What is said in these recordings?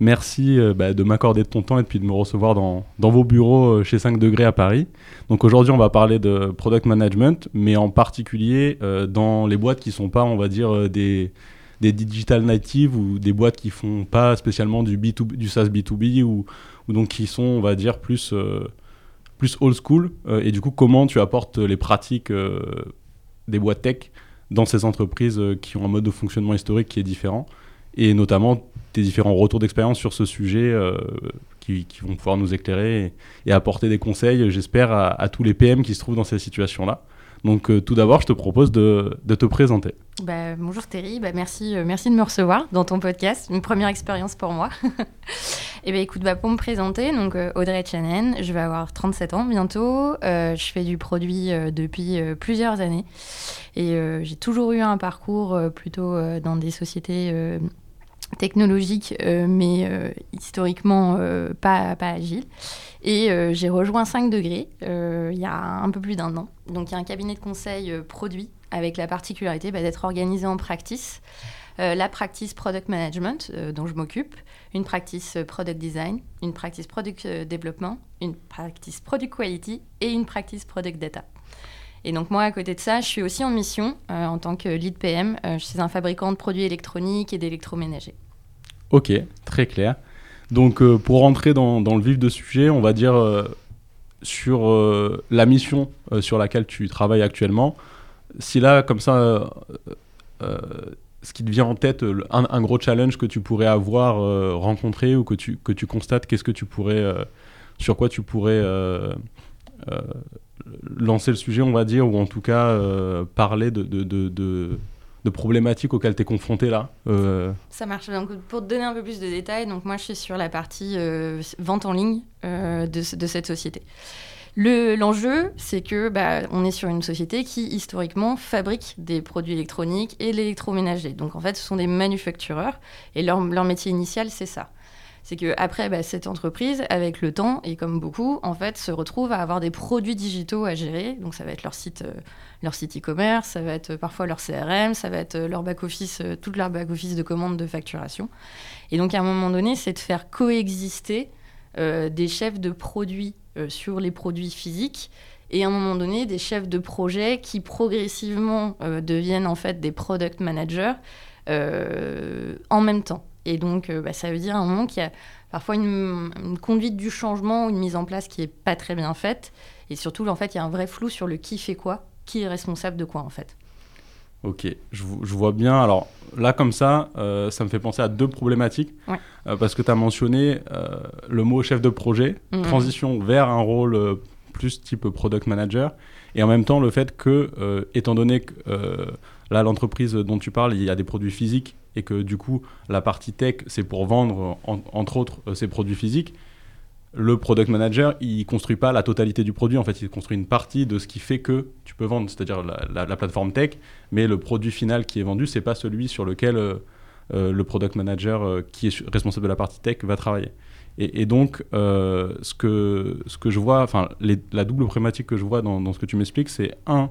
Merci euh, bah, de m'accorder de ton temps et puis de me recevoir dans, vos bureaux euh, chez 5 degrés à Paris. Donc aujourd'hui, on va parler de product management, mais en particulier euh, dans les boîtes qui sont pas, on va dire, des, digital natives ou des boîtes qui font pas spécialement du, B2B, du SaaS B2B ou, donc qui sont, on va dire, plus, plus old school. Et du coup, comment tu apportes les pratiques des boîtes tech dans ces entreprises qui ont un mode de fonctionnement historique qui est différent et notamment tes différents retours d'expérience sur ce sujet euh, qui, vont pouvoir nous éclairer et, apporter des conseils, j'espère, à, tous les PM qui se trouvent dans ces situations-là. Donc euh, tout d'abord, je te propose de, te présenter. Bah, bonjour Thierry, bah, merci, euh, merci de me recevoir dans ton podcast, une première expérience pour moi. et ben écoute, bah, pour me présenter, donc Audrey Chanen, je vais avoir 37 ans bientôt, je fais du produit depuis plusieurs années et j'ai toujours eu un parcours plutôt dans des sociétés technologiques, euh, mais euh, historiquement euh, pas, pas agiles. Et j'ai rejoint 5 degrés il y a un peu plus d'un an. Donc il y a un cabinet de conseil produit avec la particularité bah, d'être organisé en practice. La practice product management dont je m'occupe, une practice product design, une practice product development, une practice product quality et une practice product data. Et donc moi, à côté de ça, je suis aussi en mission euh, en tant que lead PM. Euh, suis un fabricant de produits électroniques et d'électroménagers. Ok, très clair. Donc euh, pour rentrer dans, le vif de sujet, on va dire euh, sur la mission sur laquelle tu travailles actuellement. Si là, comme ça, ce qui te vient en tête, un, un gros challenge que tu pourrais avoir rencontré ou que tu, que tu constates, qu'est-ce que tu pourrais, sur quoi tu pourrais lancer le sujet, on va dire, ou en tout cas euh, parler de, problématiques auxquelles tu es confronté là euh, Ça marche. Donc, pour te donner un peu plus de détails, donc moi je suis sur la partie euh, vente en ligne euh, de, ce- de cette société. Le- L'enjeu, c'est que bah, on est sur une société qui historiquement fabrique des produits électroniques et l'électroménager. Donc en fait, ce sont des manufactureurs et leur métier initial, c'est ça. C'est que après, bah, cette entreprise, avec le temps et comme beaucoup, en fait, se retrouve à avoir des produits digitaux à gérer. Donc ça va être leur site, euh, leur site e-commerce, ça va être euh, parfois leur CRM, ça va être euh, leur back office, euh, toute leur back office de commande de facturation. Et donc à un moment donné, c'est de faire coexister des chefs de produits sur les produits physiques et à un moment donné des chefs de projet qui progressivement deviennent en fait des product managers en même temps. Et donc euh, bah, ça veut dire à un moment qu'il y a parfois une, une conduite du changement ou une mise en place qui est pas très bien faite et surtout en fait il y a un vrai flou sur le qui fait quoi, qui est responsable de quoi en fait. Ok, je, vo- je vois bien. Alors là, comme ça, euh, ça me fait penser à deux problématiques. Ouais. Euh, parce que tu as mentionné euh, le mot chef de projet, Mhm. transition vers un rôle plus type product manager, et en même temps le fait que, étant donné que là, l'entreprise dont tu parles, il y a des produits physiques, et que du coup, la partie tech, c'est pour vendre, en- entre autres, euh, ces produits physiques. Le product manager, il construit pas la totalité du produit, en fait, il construit une partie de ce qui fait que tu peux vendre, c'est-à-dire la, la- la plateforme tech, mais le produit final qui est vendu, c'est pas celui sur lequel euh, euh, le product manager qui est responsable de la partie tech va travailler. Et, donc, ce, que, ce que je vois, enfin, la double problématique que je vois dans, dans ce que tu m'expliques, c'est un,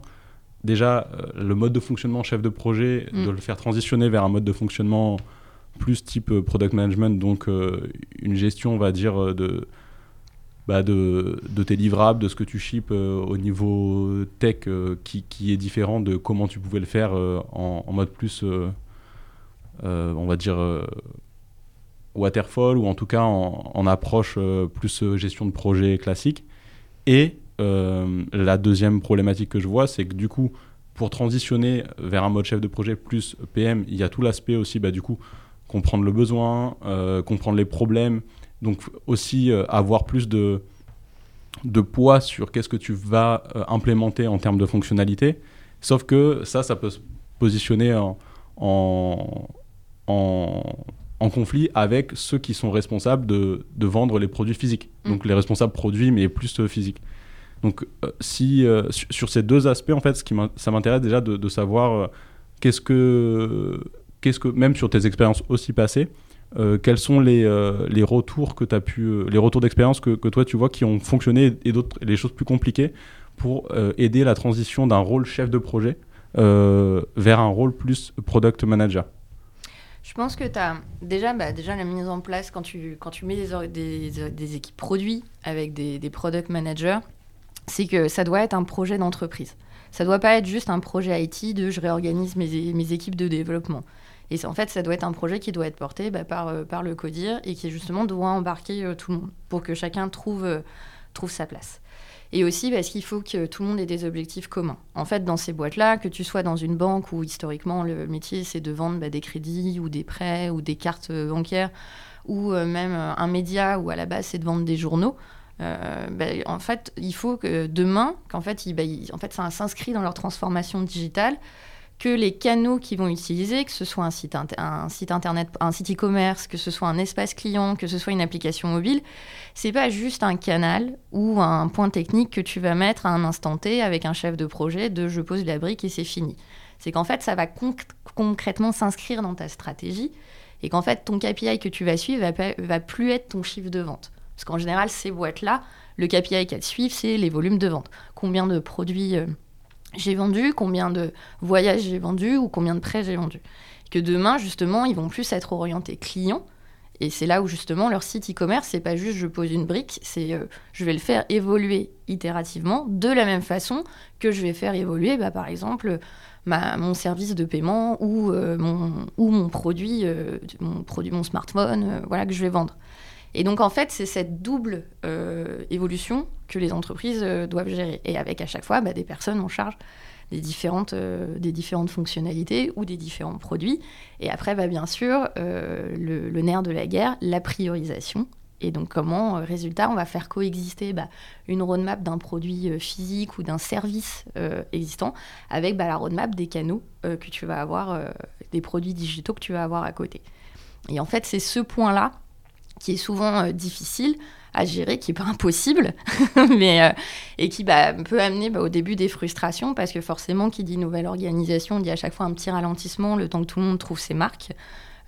déjà, euh, le mode de fonctionnement chef de projet, Mm. de le faire transitionner vers un mode de fonctionnement plus type euh, product management, donc euh, une gestion, on va dire, de, bah, de, de tes livrables, de ce que tu ships euh, au niveau tech, euh, qui, qui est différent de comment tu pouvais le faire euh, en, en mode plus, on va dire, waterfall, ou en tout cas en, en approche plus gestion de projet classique. Et euh, la deuxième problématique que je vois, c'est que du coup, pour transitionner vers un mode chef de projet plus PM, il y a tout l'aspect aussi, bah, du coup, comprendre le besoin, euh, comprendre les problèmes, donc aussi euh, avoir plus de, de poids sur qu'est-ce que tu vas implémenter en termes de fonctionnalité. Sauf que ça, ça peut se positionner en, en, en en conflit avec ceux qui sont responsables de, de vendre les produits physiques. Mm. Donc les responsables produits, mais plus physiques. Donc si, sur ces deux aspects, en fait, ce qui ça m'intéresse déjà de, savoir qu'est-ce que, qu'est-ce que, même sur tes expériences aussi passées, euh, quels sont les, euh, les, retours que pu, euh, les retours d'expérience que, toi tu vois qui ont fonctionné et d'autres, les choses plus compliquées pour aider la transition d'un rôle chef de projet vers un rôle plus product manager. Je pense que tu as déjà, bah, déjà la mise en place, quand tu, quand tu mets des, des, équipes produits avec des product managers, c'est que ça doit être un projet d'entreprise. Ça doit pas être juste un projet IT de je réorganise mes, mes équipes de développement. Et en fait, ça doit être un projet qui doit être porté bah, par, euh, par le CODIR et qui justement doit embarquer euh, tout le monde pour que chacun trouve, euh, trouve sa place. Et aussi parce qu'il faut que tout le monde ait des objectifs communs. En fait, dans ces boîtes-là, que tu sois dans une banque où historiquement le métier c'est de vendre bah, des crédits ou des prêts ou des cartes bancaires, ou même un média où à la base c'est de vendre des journaux, bah, en fait, il faut que demain, qu'en fait, en fait, ça s'inscrit dans leur transformation digitale, que les canaux qu'ils vont utiliser, que ce soit un site, un site internet, un site e-commerce, que ce soit un espace client, que ce soit une application mobile, c'est pas juste un canal ou un point technique que tu vas mettre à un instant T avec un chef de projet de je pose la brique et c'est fini. C'est qu'en fait, ça va concrètement s'inscrire dans ta stratégie et qu'en fait, ton KPI que tu vas suivre va, va plus être ton chiffre de vente. Parce qu'en général, ces boîtes-là, le KPI qu'elles suivent, c'est les volumes de vente. Combien de produits euh, j'ai vendu, combien de voyages j'ai vendu ou combien de prêts j'ai vendu. Que demain, justement, ils vont plus être orientés clients. Et c'est là où, justement, leur site e-commerce, c'est pas juste je pose une brique, c'est euh, je vais le faire évoluer itérativement de la même façon que je vais faire évoluer, bah, par exemple, ma, mon service de paiement ou, euh, mon, ou mon, produit, mon produit, mon smartphone, voilà, que je vais vendre. Et donc, en fait, c'est cette double évolution que les entreprises euh, doivent gérer. Et avec à chaque fois bah, des personnes en charge des différentes, euh, des différentes fonctionnalités ou des différents produits. Et après, bah, bien sûr, euh, le, nerf de la guerre, la priorisation. Et donc, comment, résultat, on va faire coexister bah, une roadmap d'un produit physique ou d'un service existant avec la roadmap des canaux que tu vas avoir, des produits digitaux que tu vas avoir à côté. Et en fait, c'est ce point-là qui est souvent difficile à gérer, qui n'est pas impossible, mais, euh, et qui bah, peut amener bah, au début des frustrations, parce que forcément, qui dit nouvelle organisation, dit à chaque fois un petit ralentissement, le temps que tout le monde trouve ses marques,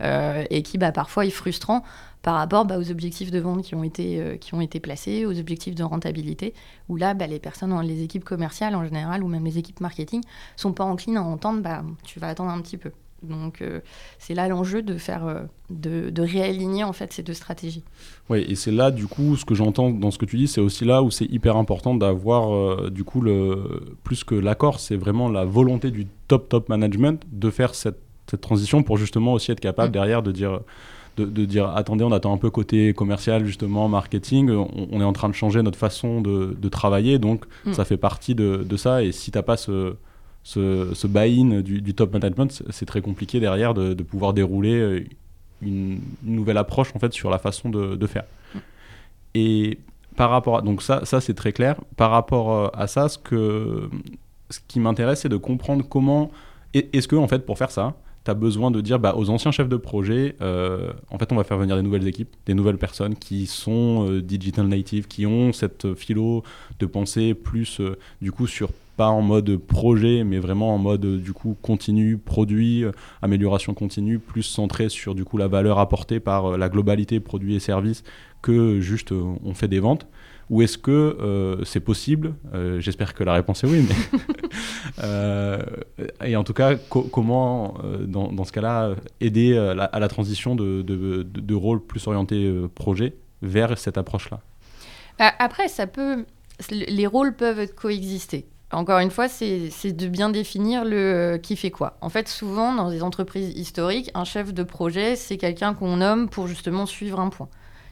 euh, et qui bah, parfois est frustrant par rapport bah, aux objectifs de vente qui ont, été, euh, qui ont été placés, aux objectifs de rentabilité, où là, bah, les personnes, les équipes commerciales en général, ou même les équipes marketing, sont pas enclines à entendre, bah, tu vas attendre un petit peu. Donc euh, c'est là l'enjeu de faire, euh, de, réaligner en fait ces deux stratégies. Oui, et c'est là du coup ce que j'entends dans ce que tu dis, c'est aussi là où c'est hyper important d'avoir euh, du coup le plus que l'accord, c'est vraiment la volonté du top top management de faire cette, cette transition pour justement aussi être capable mm. derrière de dire de, dire attendez on attend un peu côté commercial justement marketing on, est en train de changer notre façon de, de travailler donc mm. ça fait partie de, de ça et si t'as pas ce ce, buy-in du, top management, c'est très compliqué derrière de, pouvoir dérouler euh, une, nouvelle approche en fait sur la façon de, faire. Et par rapport à, donc ça, ça c'est très clair. Par rapport euh, à ça, ce que ce qui m'intéresse, c'est de comprendre comment est-ce que en fait pour faire ça, tu as besoin de dire bah, aux anciens chefs de projet, euh, en fait, on va faire venir des nouvelles équipes, des nouvelles personnes qui sont digital native, qui ont cette philo de pensée plus du coup sur en mode projet, mais vraiment en mode du coup continu, produit, euh, amélioration continue, plus centré sur du coup la valeur apportée par euh, la globalité produits et services que juste euh, on fait des ventes. Ou est-ce que c'est possible? J'espère que la réponse est oui, mais et en tout cas, comment dans, ce cas-là aider à la transition de, de, plus orienté projet vers cette approche-là? Après, ça peut les rôles peuvent coexister. Encore une fois, c'est de bien définir le euh, qui fait quoi. En fait, souvent, dans des entreprises historiques, un chef de projet, c'est quelqu'un qu'on nomme pour justement suivre un point.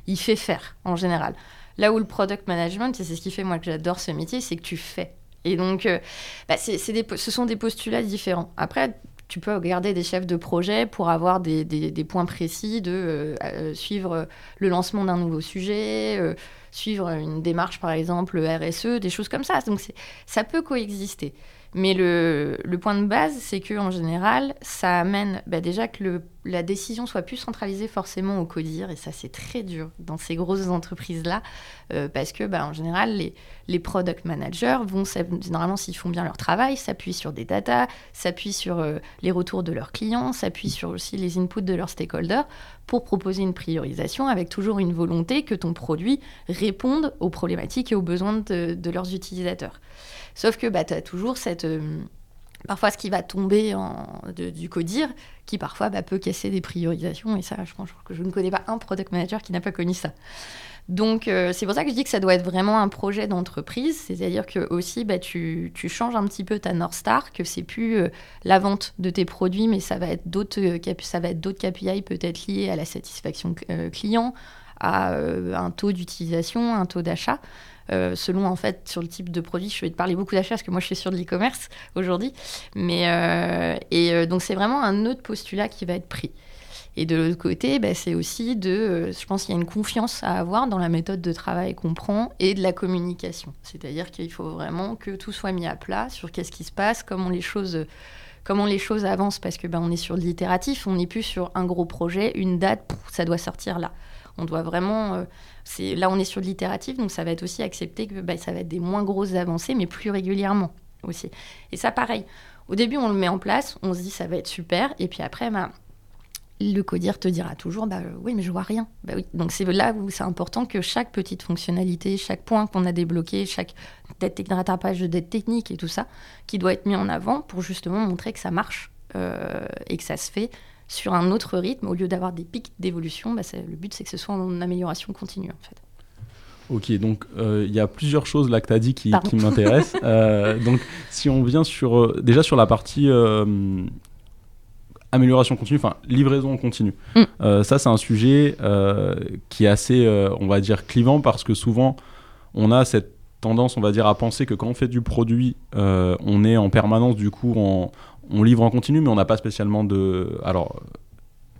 Il fait faire, en général. Là où le product management, c'est ce qui fait moi que j'adore ce métier, c'est que tu fais. Et donc, euh, bah, ce sont des postulats différents. Après, tu peux regarder des chefs de projet pour avoir des, points précis de euh, suivre le lancement d'un nouveau sujet, suivre une démarche, par exemple, RSE, des choses comme ça. Donc ça peut coexister. Mais le, point de base, c'est que en général, ça amène bah, déjà que la décision soit plus centralisée forcément au codir, et ça c'est très dur dans ces grosses entreprises-là, euh, parce que bah, en général, les, product managers vont, généralement s'ils font bien leur travail, s'appuient sur des data, s'appuient sur euh, les retours de leurs clients, s'appuient sur aussi les inputs de leurs stakeholders pour proposer une priorisation avec toujours une volonté que ton produit réponde aux problématiques et aux besoins de leurs utilisateurs. Sauf que bah, tu as toujours cette. Euh, parfois, ce qui va tomber du codir, qui parfois bah, peut casser des priorisations. Et ça, je pense que je ne connais pas un product manager qui n'a pas connu ça. Donc, euh, c'est pour ça que je dis que ça doit être vraiment un projet d'entreprise. C'est-à-dire que aussi, bah, tu, tu, changes un petit peu ta North Star, que c'est plus euh, la vente de tes produits, mais ça va être d'autres ça va être d'autres KPI peut-être liés à la satisfaction client, à un taux d'utilisation, un taux d'achat. Euh, selon en fait sur le type de produit. Je vais te parler beaucoup d'achat parce que moi je suis sur de l'e-commerce aujourd'hui. Mais euh, et euh, donc c'est vraiment un autre postulat qui va être pris. Et de l'autre côté, bah, c'est aussi de, je pense qu'il y a une confiance à avoir dans la méthode de travail qu'on prend et de la communication. C'est-à-dire qu'il faut vraiment que tout soit mis à plat sur qu'est-ce qui se passe, comment les choses comment les choses avancent parce que ben, on est sur l'itératif, on n'est plus sur un gros projet, une date, ça doit sortir là. On doit vraiment là, on est sur l'itératif, donc ça va être aussi accepté que bah, ça va être des moins grosses avancées, mais plus régulièrement aussi. Et ça, pareil. Au début, on le met en place, on se dit ça va être super, et puis après, bah, le codir te dira toujours bah oui mais je vois rien bah oui donc c'est là où c'est important que chaque petite fonctionnalité chaque point qu'on a débloqué chaque rattrapage de dette technique et tout ça qui doit être mis en avant pour justement montrer que ça marche euh, et que ça se fait sur un autre rythme, au lieu d'avoir des pics d'évolution, bah, le but c'est que ce soit en amélioration continue en fait. Ok, donc euh, il y a plusieurs choses là que tu as dit qui, m'intéressent. Euh, donc si on vient sur, euh, déjà sur la partie amélioration continue, enfin livraison continue, mm. ça c'est un sujet qui est assez, on va dire, clivant parce que souvent on a cette tendance, on va dire, à penser que quand on fait du produit, on est en permanence du coup en, on livre en continu, mais on n'a pas spécialement de. Alors,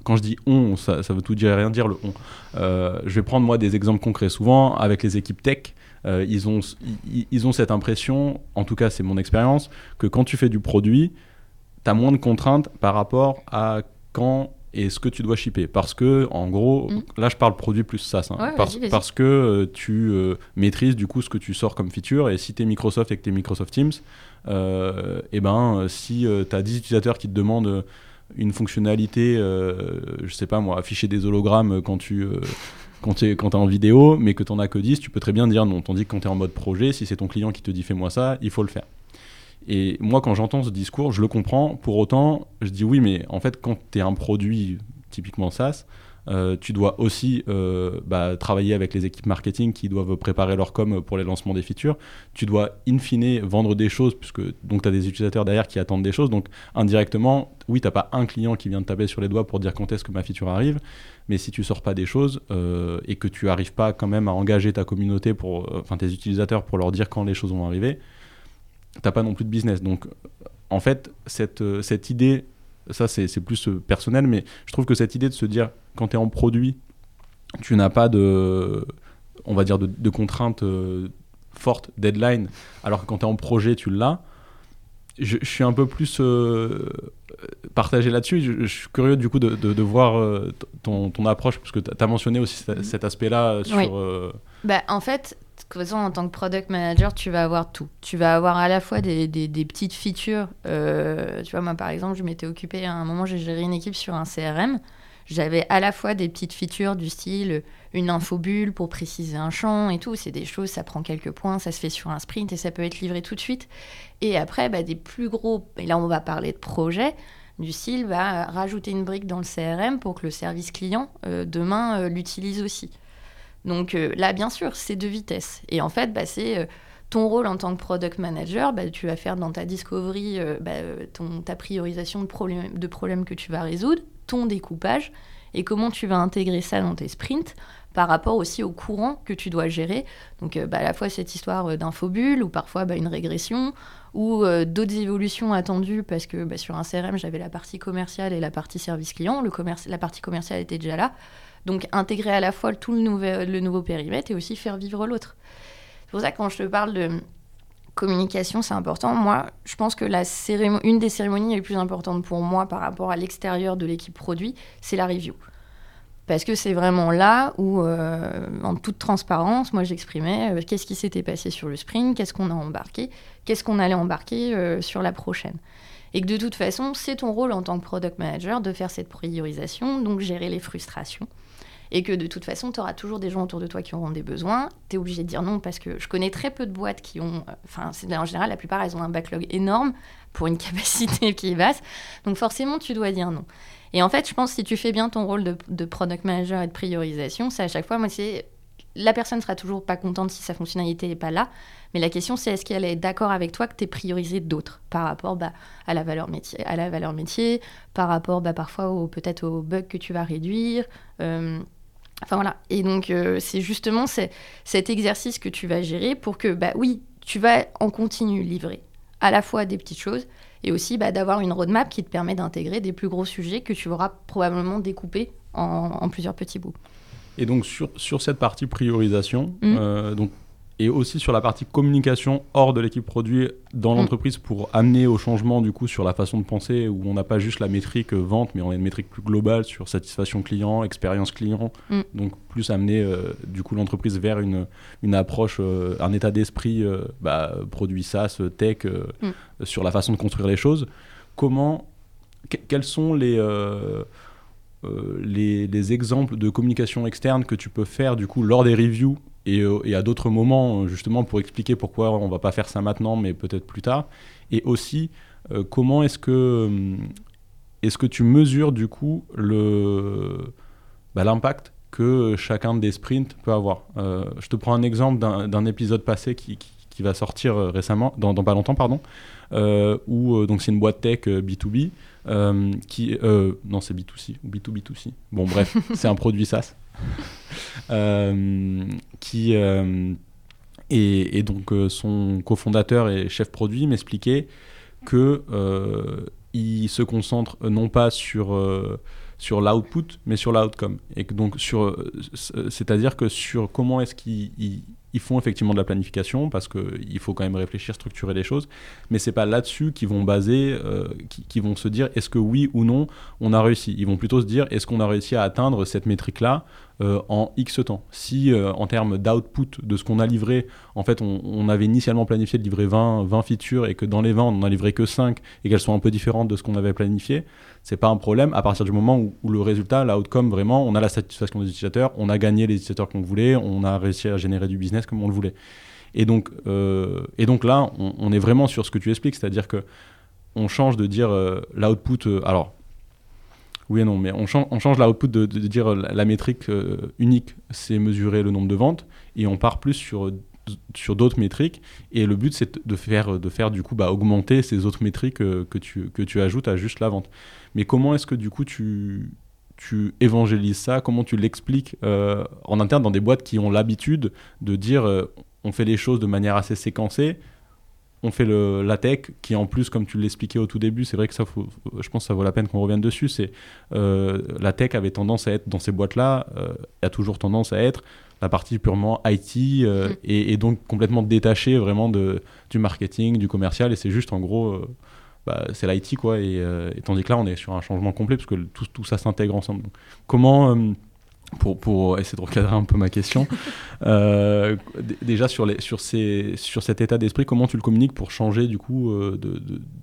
quand je dis on, ça, veut tout dire et rien dire le on. Euh, je vais prendre moi des exemples concrets. Souvent, avec les équipes tech, euh, ils, ont, ils, ont cette impression, en tout cas c'est mon expérience, que quand tu fais du produit, tu as moins de contraintes par rapport à quand et ce que tu dois shipper. Parce que, en gros, mm. là je parle produit plus SaaS. Hein. parce, que euh, tu maîtrises du coup ce que tu sors comme feature. Et si tu es Microsoft et que tu es Microsoft Teams, et euh, eh ben, si euh, tu as 10 utilisateurs qui te demandent une fonctionnalité, euh, je sais pas moi, afficher des hologrammes quand tu quand tu es, es, en vidéo, mais que tu n'en as que 10, tu peux très bien dire non. Tandis que quand tu es en mode projet, si c'est ton client qui te dit fais-moi ça, il faut le faire. Et moi, quand j'entends ce discours, je le comprends. Pour autant, je dis oui, mais en fait, quand tu es un produit typiquement SaaS, euh, tu dois aussi euh, bah, travailler avec les équipes marketing qui doivent préparer leur com pour les lancements des features. Tu dois in fine vendre des choses, puisque tu as des utilisateurs derrière qui attendent des choses. Donc indirectement, oui, tu n'as pas un client qui vient de taper sur les doigts pour dire quand est-ce que ma feature arrive. Mais si tu sors pas des choses euh, et que tu n'arrives pas quand même à engager ta communauté, enfin tes utilisateurs pour leur dire quand les choses vont arriver, tu n'as pas non plus de business. Donc en fait, cette, cette idée ça c'est plus euh, personnel, mais je trouve que cette idée de se dire, quand tu es en produit, tu n'as pas de, on va dire, de, contraintes euh, fortes, deadline, alors que quand tu es en projet, tu l'as. Je, suis un peu plus euh, partagé là-dessus. Je, suis curieux du coup de, de, voir ton, ton, approche, parce que tu as mentionné aussi cet, aspect-là sur... Bah, en fait, façon, en tant que product manager, tu vas avoir tout. Tu vas avoir à la fois des, des, petites features. Euh, tu vois, moi, par exemple, je m'étais occupée à un moment, j'ai géré une équipe sur un CRM. J'avais à la fois des petites features du style une infobulle pour préciser un champ et tout. C'est des choses, ça prend quelques points, ça se fait sur un sprint et ça peut être livré tout de suite. Et après, bah, des plus gros, et là on va parler de projets, du style va rajouter une brique dans le CRM pour que le service client, euh, demain, euh, l'utilise aussi. Donc euh, là, bien sûr, c'est de vitesse. Et en fait, bah, c'est euh, ton rôle en tant que product manager, bah, tu vas faire dans ta discovery euh, bah, ta priorisation de problèmes, que tu vas résoudre, ton découpage, et comment tu vas intégrer ça dans tes sprints par rapport aussi au courant que tu dois gérer. Donc à la fois cette histoire d'infobulle ou parfois une régression ou d'autres évolutions attendues parce que sur un CRM j'avais la partie commerciale et la partie service client. La partie commerciale était déjà là. Donc intégrer à la fois tout le, nouveau, le nouveau périmètre et aussi faire vivre l'autre. C'est pour ça que quand je te parle de communication, c'est important. Moi, je pense que la une des cérémonies les plus importantes pour moi par rapport à l'extérieur de l'équipe produit, c'est la review. Parce que c'est vraiment là où, euh, en toute transparence, moi j'exprimais euh, qu'est-ce qui s'était passé sur le sprint, qu'est-ce qu'on a embarqué, qu'est-ce qu'on allait embarquer euh, sur la prochaine. Et que de toute façon, c'est ton rôle en tant que product manager de faire cette priorisation, donc gérer les frustrations. Et que de toute façon, tu auras toujours des gens autour de toi qui auront des besoins. Tu es obligé de dire non parce que je connais très peu de boîtes qui ont. Enfin, en général, la plupart, elles ont un backlog énorme pour une capacité qui est basse. Donc forcément, tu dois dire non. Et en fait, je pense que si tu fais bien ton rôle de, product manager et de priorisation, c'est à chaque fois, moi, c'est la personne sera toujours pas contente si sa fonctionnalité n'est pas là. Mais la question, c'est est-ce qu'elle est d'accord avec toi que tu es priorisé d'autres par rapport bah, à, la valeur métier, à la valeur métier, par rapport bah, parfois peut-être aux bugs que tu vas réduire. Euh, enfin voilà. Et donc, euh, c'est justement cet exercice que tu vas gérer pour que, bah oui, tu vas en continu livrer à la fois des petites choses et aussi bah, d'avoir une roadmap qui te permet d'intégrer des plus gros sujets que tu auras probablement découpés en, plusieurs petits bouts. Et donc sur, sur cette partie priorisation, mmh. euh, donc et aussi sur la partie communication hors de l'équipe produit dans mm. l'entreprise pour amener au changement du coup sur la façon de penser où on n'a pas juste la métrique euh, vente mais on a une métrique plus globale sur satisfaction client, expérience client, mm. donc plus amener euh, du coup l'entreprise vers une, une approche, euh, un état d'esprit bah, produit SaaS, tech mm. sur la façon de construire les choses. Comment, quels sont les les, les, exemples de communication externe que tu peux faire du coup lors des reviews euh, et, à d'autres moments, justement, pour expliquer pourquoi on ne va pas faire ça maintenant, mais peut-être plus tard. Et aussi, euh, comment est-ce que, euh, est que tu mesures, du coup, bah, l'impact que chacun des sprints peut avoir? Je te prends un exemple d'un épisode passé qui, va sortir récemment, dans, pas longtemps, pardon, où donc c'est une boîte tech B2B. Qui, non, c'est B2C ou B2B2C. Bon, bref, c'est un produit SaaS. Euh, qui euh, et, donc euh, son cofondateur et chef produit m'expliquait que il se concentre non pas sur sur l'output mais sur l'outcome et que donc sur c'est-à-dire que sur comment est-ce qu'il ils font effectivement de la planification parce qu'il faut quand même réfléchir, structurer les choses, mais c'est pas là-dessus qu'ils vont baser, euh, vont se dire est-ce que oui ou non on a réussi? Ils vont plutôt se dire est-ce qu'on a réussi à atteindre cette métrique-là euh, en X temps. Si euh, en termes d'output de ce qu'on a livré, en fait on, avait initialement planifié de livrer 20, 20 features et que dans les 20 on n'en a livré que 5 et qu'elles sont un peu différentes de ce qu'on avait planifié, c'est pas un problème à partir du moment où, le résultat, l'outcome vraiment, on a la satisfaction des utilisateurs, on a gagné les utilisateurs qu'on voulait, on a réussi à générer du business comme on le voulait. Et donc, euh, et donc là, on, est vraiment sur ce que tu expliques, c'est-à-dire que on change de dire l'output. Alors, oui et non, mais on, change, on l'output de, dire la, métrique unique, c'est mesurer le nombre de ventes, et on part plus sur sur d'autres métriques et le but c'est de faire de faire du coup bah, augmenter ces autres métriques que tu que tu ajoutes à juste la vente. Mais comment est-ce que du coup tu tu évangélises ça? Comment tu l'expliques euh, en interne dans des boîtes qui ont l'habitude de dire euh, on fait les choses de manière assez séquencée on fait le, la tech qui en plus comme tu l'expliquais au tout début c'est vrai que ça faut, je pense que ça vaut la peine qu'on revienne dessus c'est euh, la tech avait tendance à être dans ces boîtes là a toujours tendance à être la partie purement IT mm. et, et, donc complètement détachée vraiment de, du marketing du commercial et c'est juste en gros bah, c'est l'IT, quoi. Euh, et, tandis que là, on est sur un changement complet parce que tout, tout ça s'intègre ensemble. comment, euh, pour, pour, essayer de recadrer un peu ma question, euh, déjà sur, les, sur, ces, sur cet état d'esprit, comment tu le communiques pour changer du coup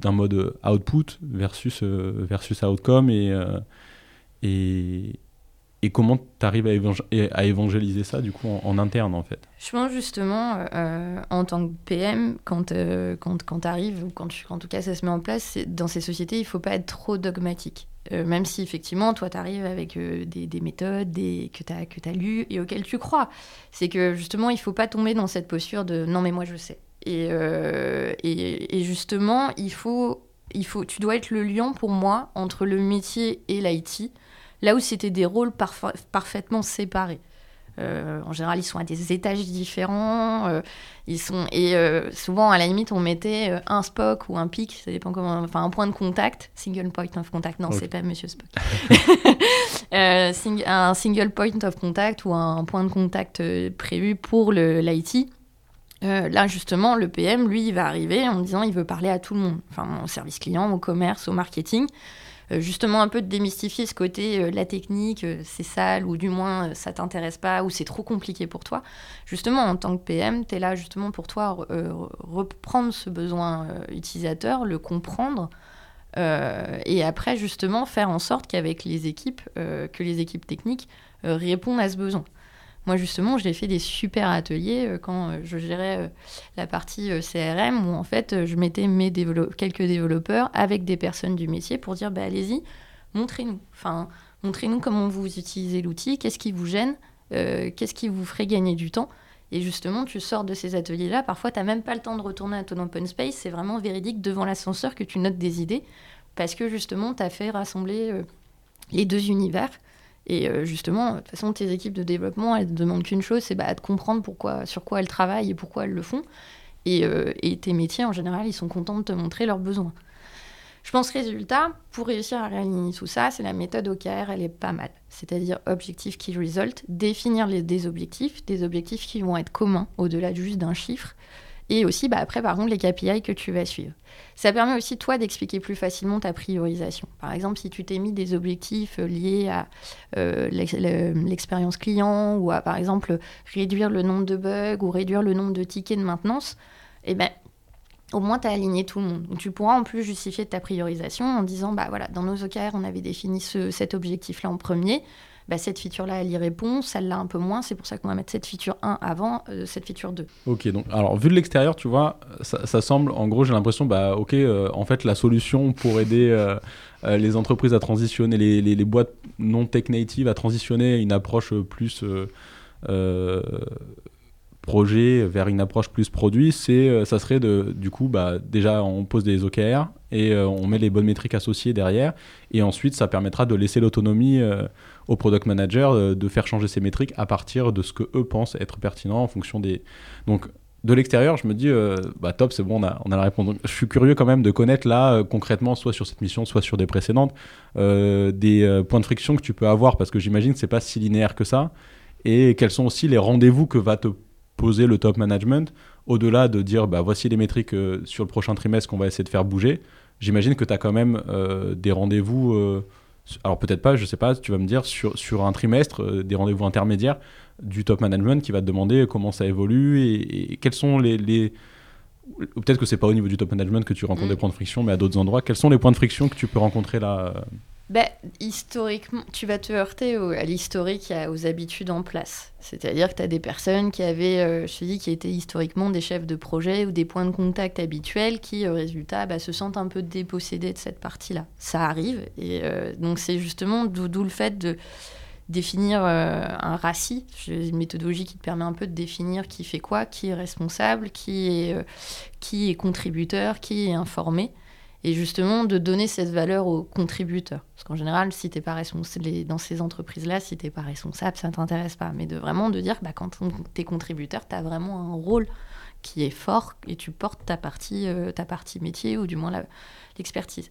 d'un mode output versus, versus outcome et, et, et comment tu arrives à, évangéliser ça du coup en, interne en fait? Je pense justement euh, en tant que PM, quand, euh, quand, quand tu arrives, ou quand en tout cas ça se met en place, dans ces sociétés, il faut pas être trop dogmatique. Euh, même si effectivement, toi, tu arrives avec des, des, méthodes des, que tu as, que as lues et auxquelles tu crois. C'est que justement, il faut pas tomber dans cette posture de non mais moi je sais. Et, et, et justement, il faut, il faut, tu dois être le lion pour moi entre le métier et l'IT Là où c'était des rôles parfaitement séparés. Euh, en général, ils sont à des étages différents. Euh, ils sont et euh, souvent, à la limite, on mettait un Spock ou un PIC, ça dépend comment. Enfin, un point de contact, single point of contact. Non, c'est pas Monsieur Spock. un single point of contact ou un point de contact prévu pour l'IT. là, justement, le PM, lui, il va arriver en disant il veut parler à tout le monde, enfin, au service client, au commerce, au marketing. Euh, justement un peu de démystifier ce côté euh, la technique, euh, c'est sale ou du moins ça t'intéresse pas ou c'est trop compliqué pour toi. Justement, en tant que PM, tu es là justement pour toi reprendre ce besoin utilisateur, le comprendre. et après, justement, faire en sorte qu'avec les équipes, que les équipes techniques répondent à ce besoin. Moi, justement, j'ai fait des super ateliers euh, quand euh, je gérais euh, la partie CRM où, en fait, je mettais mes quelques développeurs avec des personnes du métier pour dire bah, allez-y, montrez-nous. Montrez-nous comment vous utilisez l'outil, qu'est-ce qui vous gêne, qu'est-ce qui vous ferait gagner du temps. Et justement, tu sors de ces ateliers-là, parfois, tu n'as même pas le temps de retourner à ton open space, c'est vraiment véridique devant l'ascenseur que tu notes des idées, parce que justement, tu as fait rassembler les deux univers. Et euh, justement, de toute façon, tes équipes de développement, elles ne demandent qu'une chose, c'est bah, de comprendre pourquoi, sur quoi elles travaillent et pourquoi elles le font. Et, euh, et, tes métiers, en général, ils sont contents de te montrer leurs besoins. Je pense résultat, pour réussir à réaligner tout ça, c'est la méthode OKR, elle est pas mal. C'est-à-dire objectif key result, définir les, des objectifs, des objectifs qui vont être communs au-delà juste d'un chiffre, et aussi, bah, après, par contre, les KPI que tu vas suivre. Ça permet aussi, toi, d'expliquer plus facilement ta priorisation. Par exemple, si tu t'es mis des objectifs euh, liés à euh, l'expérience client ou à, par exemple, réduire le nombre de bugs ou réduire le nombre de tickets de maintenance, eh ben, au moins, tu as aligné tout le monde. Tu pourras en plus justifier ta priorisation en disant, bah voilà, dans nos OKR, on avait défini cet objectif-là en premier. Bah, cette feature-là, elle y répond, celle-là un peu moins. C'est pour ça qu'on va mettre cette feature 1 avant euh, cette feature 2. Ok, donc alors vu de l'extérieur, tu vois, ça, semble, en gros, j'ai l'impression, bah ok, euh, en fait, la solution pour aider euh, les entreprises à transitionner, les, les, boîtes non tech native à transitionner à une approche plus projet vers une approche plus produit, c'est ça serait de du coup bah déjà on pose des OKR et on met les bonnes métriques associées derrière et ensuite ça permettra de laisser l'autonomie au product manager euh, de faire changer ses métriques à partir de ce que eux pensent être pertinent en fonction des. Donc, de l'extérieur, je me dis, euh, bah top, c'est bon, on a, on a la réponse. je suis curieux quand même de connaître là, euh, concrètement, soit sur cette mission, soit sur des précédentes, des points de friction que tu peux avoir, parce que j'imagine que c'est pas si linéaire que ça, et quels sont aussi les rendez-vous que va te poser le top management, au-delà de dire, bah voici les métriques sur le prochain trimestre qu'on va essayer de faire bouger. J'imagine que tu as quand même des rendez-vous alors peut-être pas, je sais pas, tu vas me dire, sur, sur un trimestre, euh, des rendez-vous intermédiaires du top management qui va te demander comment ça évolue et, quels sont les... les... Peut-être que c'est pas au niveau du top management que tu rencontres mm. des points de friction, mais à d'autres endroits. Quels sont les points de friction que tu peux rencontrer là euh, ben, historiquement, tu vas te heurter à l'historique aux habitudes en place. C'est-à-dire que tu as des personnes qui avaient, euh, je te dis, qui étaient historiquement des chefs de projet ou des points de contact habituels qui, au résultat, bah, se sentent un peu dépossédés de cette partie-là. Ça arrive. Et euh, donc, c'est justement d'où le fait de définir euh, un RACI, une méthodologie qui te permet un peu de définir qui fait quoi, qui est responsable, qui est, qui est contributeur, qui est informé et justement de donner cette valeur aux contributeurs. Parce qu'en général, si t'es pas responsable dans ces entreprises-là, si t'es pas responsable, ça t'intéresse pas. Mais de vraiment de dire, bah, quand tu es contributeur, as vraiment un rôle qui est fort et tu portes ta partie, euh, ta partie métier ou du moins l'expertise.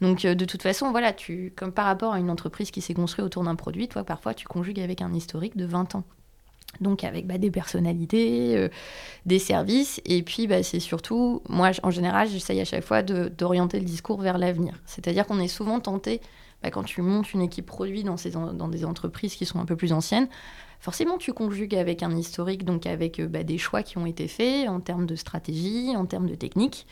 Donc euh, de toute façon, voilà, tu, comme par rapport à une entreprise qui s'est construite autour d'un produit, toi parfois tu conjugues avec un historique de 20 ans donc avec bah, des personnalités, euh, des services, et puis bah, c'est surtout, moi en général, j'essaye à chaque fois d'orienter le discours vers l'avenir. C'est-à-dire qu'on est souvent tenté, bah, quand tu montes une équipe produit dans, ces, dans des entreprises qui sont un peu plus anciennes, forcément tu conjugues avec un historique, donc avec euh, des choix qui ont été faits en termes de stratégie, en termes de technique.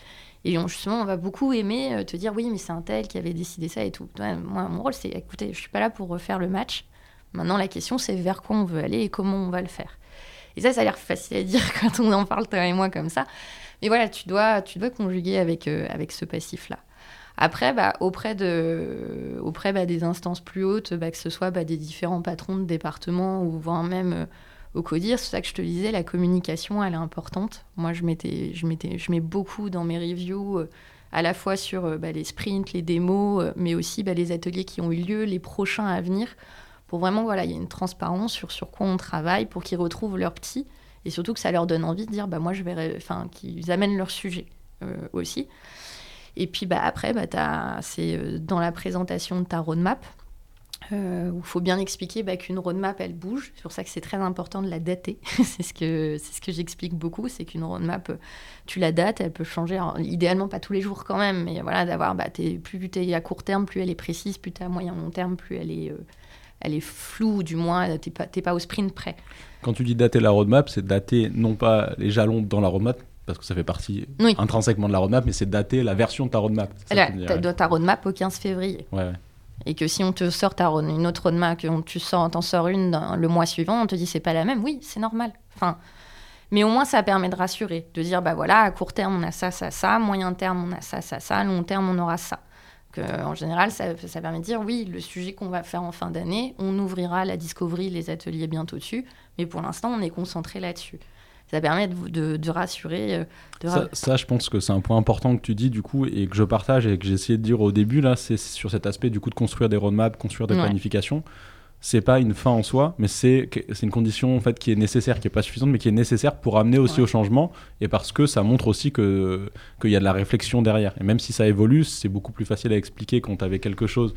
Et justement, on va beaucoup aimer euh, te dire oui, mais c'est un tel qui avait décidé ça et tout. moi, mon rôle, c'est écoutez, je suis pas là pour refaire le match. Maintenant, la question, c'est vers quoi on veut aller et comment on va le faire. Et ça, ça a l'air facile à dire quand on en parle, toi et moi, comme ça. Mais voilà, tu dois, tu dois conjuguer avec, euh, avec ce passif-là. Après, bah, auprès, de, auprès bah, des instances plus hautes, bah, que ce soit des différents patrons de département ou voire même euh, au CODIR, c'est ça que je te disais, la communication, elle est importante. Moi, je, mettais, je, mettais, je mets beaucoup dans mes reviews, euh, à la fois sur les sprints, les démos, mais aussi les ateliers qui ont eu lieu, les prochains à venir, pour vraiment, voilà, il y a une transparence sur sur quoi on travaille pour qu'ils retrouvent leurs petits et surtout que ça leur donne envie de dire, bah moi je vais, enfin, qu'ils amènent leur sujet euh, aussi. Et puis bah après, bah, c'est euh, dans la présentation de ta roadmap. euh, où il faut bien expliquer bah, qu'une roadmap, elle bouge. C'est pour ça que c'est très important de la dater. c'est ce que, ce que j'explique beaucoup, c'est qu'une roadmap, tu la dates, elle peut changer. idéalement, pas tous les jours quand même, mais voilà, d'avoir, bah, plus tu es à court terme, plus elle est précise, plus tu es à moyen long terme, plus elle est, elle est floue, du moins, tu n'es pas, pas au sprint près. Quand tu dis dater la roadmap, c'est dater non pas les jalons dans la roadmap, parce que ça fait partie intrinsèquement de la roadmap, mais c'est dater la version de ta roadmap. Ta, ta, ta roadmap au 15 février. Ouais, Et que si on te sort ta, une autre roadmap, que tu sors, t'en sors une le mois suivant, on te dit c'est pas la même. Oui, c'est normal. Enfin, mais au moins ça permet de rassurer, de dire bah voilà, à court terme on a ça, ça, ça, moyen terme on a ça, ça, ça, long terme on aura ça. En général, ça, ça permet de dire oui, le sujet qu'on va faire en fin d'année, on ouvrira la discovery, les ateliers bientôt dessus, mais pour l'instant on est concentré là-dessus ça permet de, de, rassurer. Euh, ça, je pense que c'est un point important que tu dis du coup et que je partage et que j'ai essayé de dire au début là, c'est sur cet aspect du coup de construire des roadmaps, construire des planifications. C'est pas une fin en soi, mais c'est une condition en fait qui est nécessaire, qui est pas suffisante, mais qui est nécessaire pour amener aussi au changement et parce que ça montre aussi que qu'il y a de la réflexion derrière. Et même si ça évolue, c'est beaucoup plus facile à expliquer quand tu avais quelque chose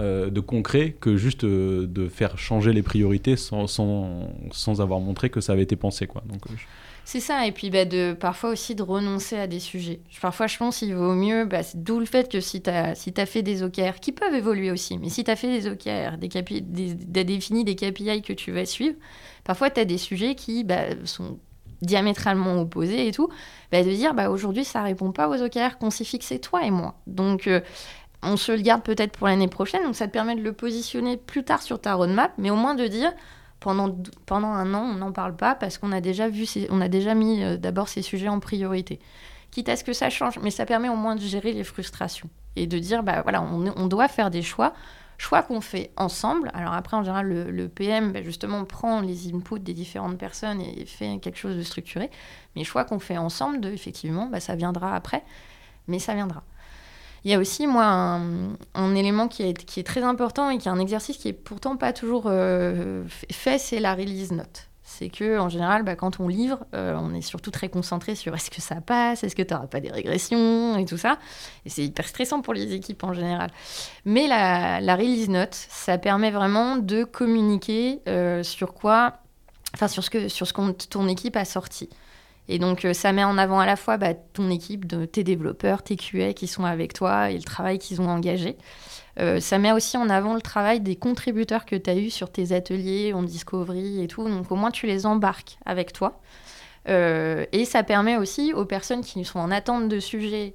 euh, de concret que juste euh, de faire changer les priorités sans, sans, sans, avoir montré que ça avait été pensé. Quoi. Donc, euh, C'est ça, et puis bah, de, parfois aussi de renoncer à des sujets. Parfois, je pense qu'il vaut mieux, bah, d'où le fait que si tu as, si as fait des OKR, qui peuvent évoluer aussi, mais si tu as fait des OKR, des, KPI, des, défini des KPI que tu vas suivre, parfois tu as des sujets qui bah, sont diamétralement opposés et tout, bah, de dire bah, aujourd'hui ça répond pas aux OKR qu'on s'est fixé toi et moi. Donc on se le garde peut-être pour l'année prochaine, donc ça te permet de le positionner plus tard sur ta roadmap, mais au moins de dire pendant, un an, on n'en parle pas parce qu'on a déjà vu, on a déjà mis euh, d'abord ces sujets en priorité. Quitte à ce que ça change, mais ça permet au moins de gérer les frustrations et de dire, bah voilà, on, doit faire des choix, choix qu'on fait ensemble. Alors après, en général, le, PM, bah, justement, prend les inputs des différentes personnes et fait quelque chose de structuré, mais choix qu'on fait ensemble, de, effectivement, bah, ça viendra après, mais ça viendra. Il y a aussi, moi, un, élément qui est, très important et qui est un exercice qui est pourtant pas toujours euh, fait, c'est la release note. C'est que en général, bah, quand on livre, euh, on est surtout très concentré sur est-ce que ça passe, est-ce que tu n'auras pas des régressions et tout ça. Et c'est hyper stressant pour les équipes en général. Mais la, release note, ça permet vraiment de communiquer euh, sur quoi, enfin sur ce que sur ce qu'on ton équipe a sorti. Et donc, euh, ça met en avant à la fois bah, ton équipe, de, tes développeurs, tes QA qui sont avec toi et le travail qu'ils ont engagé. Euh, ça met aussi en avant le travail des contributeurs que tu as eu sur tes ateliers en discovery et tout. Donc, au moins, tu les embarques avec toi. Euh, et ça permet aussi aux personnes qui sont en attente de sujets,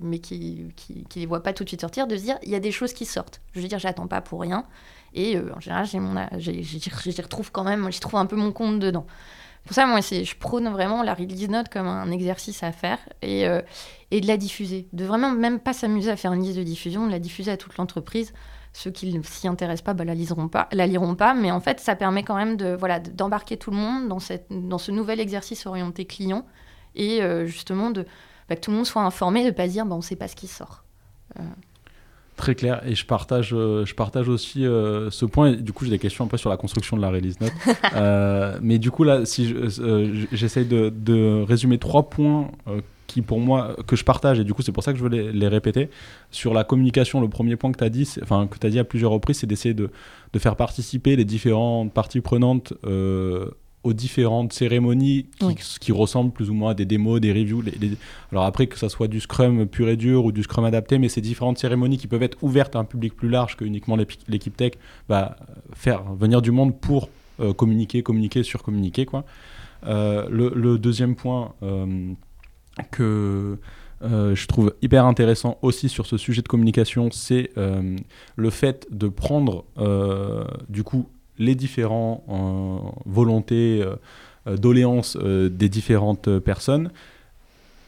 mais qui ne les voient pas tout de suite sortir, de se dire il y a des choses qui sortent. Je veux dire, j'attends pas pour rien. Et en général, j'y retrouve quand même, j'y trouve un peu mon compte dedans. Pour ça, moi, je prône vraiment la release note comme un exercice à faire et, euh, et de la diffuser. De vraiment même pas s'amuser à faire une liste de diffusion, de la diffuser à toute l'entreprise. Ceux qui ne s'y intéressent pas, bah, la, pas, la liront pas. Mais en fait, ça permet quand même de voilà d'embarquer tout le monde dans, cette, dans ce nouvel exercice orienté client et euh, justement de, bah, que tout le monde soit informé, de ne pas dire bah, on ne sait pas ce qui sort. Euh, Très clair. Et je partage, euh, je partage aussi euh, ce point. du coup, j'ai des questions un peu sur la construction de la release note. Euh, mais du coup, là, si j'essaye de, de, résumer trois points qui, pour moi, que je partage, et du coup, c'est pour ça que je veux les, les, répéter. Sur la communication, le premier point que tu as dit, enfin, que tu as dit à plusieurs reprises, c'est d'essayer de, de, faire participer les différentes parties prenantes aux différentes cérémonies qui, ressemblent plus ou moins à des démos, des reviews. Alors après, que ça soit du Scrum pur et dur ou du Scrum adapté, mais ces différentes cérémonies qui peuvent être ouvertes à un public plus large que uniquement l'équipe tech, bah, faire venir du monde pour euh, communiquer, communiquer, sur communiquer. Quoi. Euh, le, deuxième point euh, que je trouve hyper intéressant aussi sur ce sujet de communication, c'est le fait de prendre du coup les différentes euh, volontés, euh, doléances euh, des différentes personnes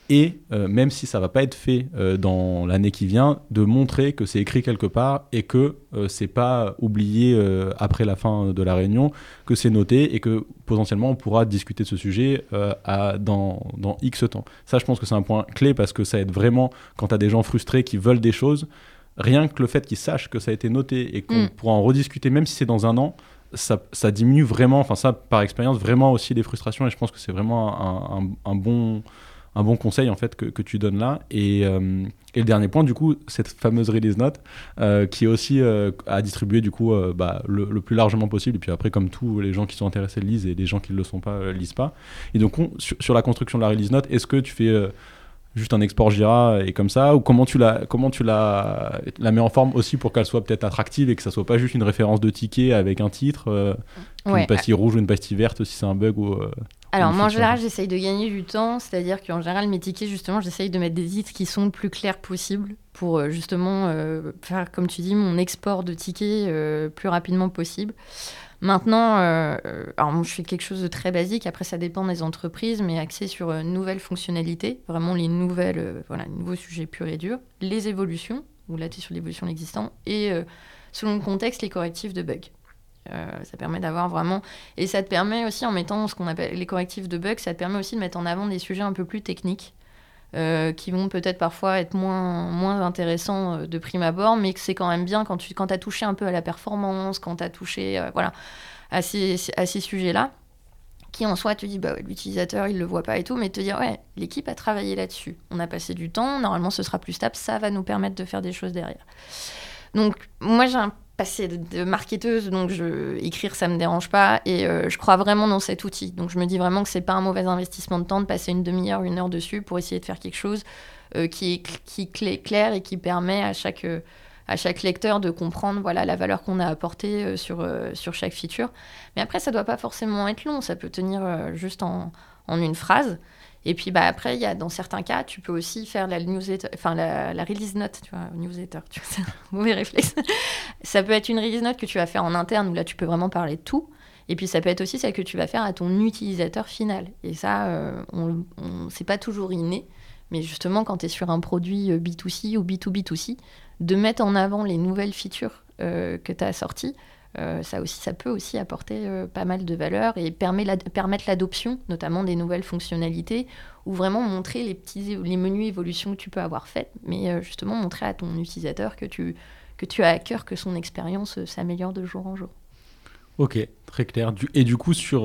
et même si ça va pas être fait dans l'année qui vient, de montrer que c'est écrit quelque part et que c'est pas oublié après la fin de la réunion, que c'est noté et que potentiellement on pourra discuter de ce sujet à, dans, dans, X temps. Ça, je pense que c'est un point clé parce que ça aide vraiment quand tu as des gens frustrés qui veulent des choses. Rien que le fait qu'ils sachent que ça a été noté et qu'on mm. pourra en rediscuter, même si c'est dans un an, ça, diminue vraiment, enfin ça par expérience, vraiment aussi les frustrations et je pense que c'est vraiment un, bon, un bon conseil en fait que, tu donnes là. Et, euh, et, le dernier point, du coup, cette fameuse release note euh, qui est aussi euh, à distribuer du coup bah, le, plus largement possible. Et puis après, comme tous les gens qui sont intéressés lisent et les gens qui ne le sont pas lisent pas. Et donc, sur, la construction de la release note, est-ce que tu fais juste un export Jira et comme ça ou comment tu la comment tu la la mets en forme aussi pour qu'elle soit peut-être attractive et que ça soit pas juste une référence de ticket avec un titre une pastille rouge ou une pastille verte si c'est un bug ou alors, moi, en général, j'essaye de gagner du temps, c'est-à-dire qu'en général, mes tickets, justement, j'essaye de mettre des titres qui sont le plus clairs possible pour euh, justement euh, faire, comme tu dis, mon export de tickets euh, plus rapidement possible. Maintenant, alors, je fais quelque chose de très basique, après, ça dépend des entreprises, mais axé sur une nouvelles fonctionnalités, vraiment les nouvelles, voilà, nouveaux sujets purs et durs, les évolutions, ou là, tu es sur l'évolution de l'existant, et selon le contexte, les correctifs de bugs. Euh, ça permet d'avoir vraiment. Et ça te permet aussi, en mettant ce qu'on appelle les correctifs de bugs, ça te permet aussi de mettre en avant des sujets un peu plus techniques. Euh, qui vont peut-être parfois être moins, moins intéressants euh, de prime abord, mais que c'est quand même bien quand tu quand as touché un peu à la performance, quand tu as touché voilà, à ces, à ces sujets-là, qui en soi te dit bah l'utilisateur il le voit pas et tout, mais te dire ouais, l'équipe a travaillé là-dessus, on a passé du temps, normalement ce sera plus stable, ça va nous permettre de faire des choses derrière. Donc moi j'ai un passé de, marketeuse, donc écrire ça me dérange pas et euh, je crois vraiment dans cet outil. Donc je me dis vraiment que c'est pas un mauvais investissement de temps de passer une demi-heure, une heure dessus pour essayer de faire quelque chose euh, qui est qui clair et qui permet à chaque euh, à chaque lecteur de comprendre voilà la valeur qu'on a apportée sur sur chaque feature. Mais après ça doit pas forcément être long, ça peut tenir juste en, en une phrase. Et puis bah, après, y a, dans certains cas, tu peux aussi faire la newsletter, enfin la, release note, tu vois, newsletter, tu vois, c'est un mauvais réflexe. ça peut être une release note que tu vas faire en interne où là, tu peux vraiment parler de tout. Et puis ça peut être aussi celle que tu vas faire à ton utilisateur final. Et ça, euh, on, on c'est pas toujours inné. Mais justement, quand tu es sur un produit B2C euh, ou B2B2C, de mettre en avant les nouvelles features euh, que tu as sorties, ça, aussi, ça peut aussi apporter euh, pas mal de valeur et permet la, permettre l'adoption, notamment des nouvelles fonctionnalités, ou vraiment montrer les, petits, les menus évolutions que tu peux avoir faites, mais euh, justement montrer à ton utilisateur que tu, que tu as à cœur que son expérience s'améliore de jour en jour. Ok, très clair. et du coup, sur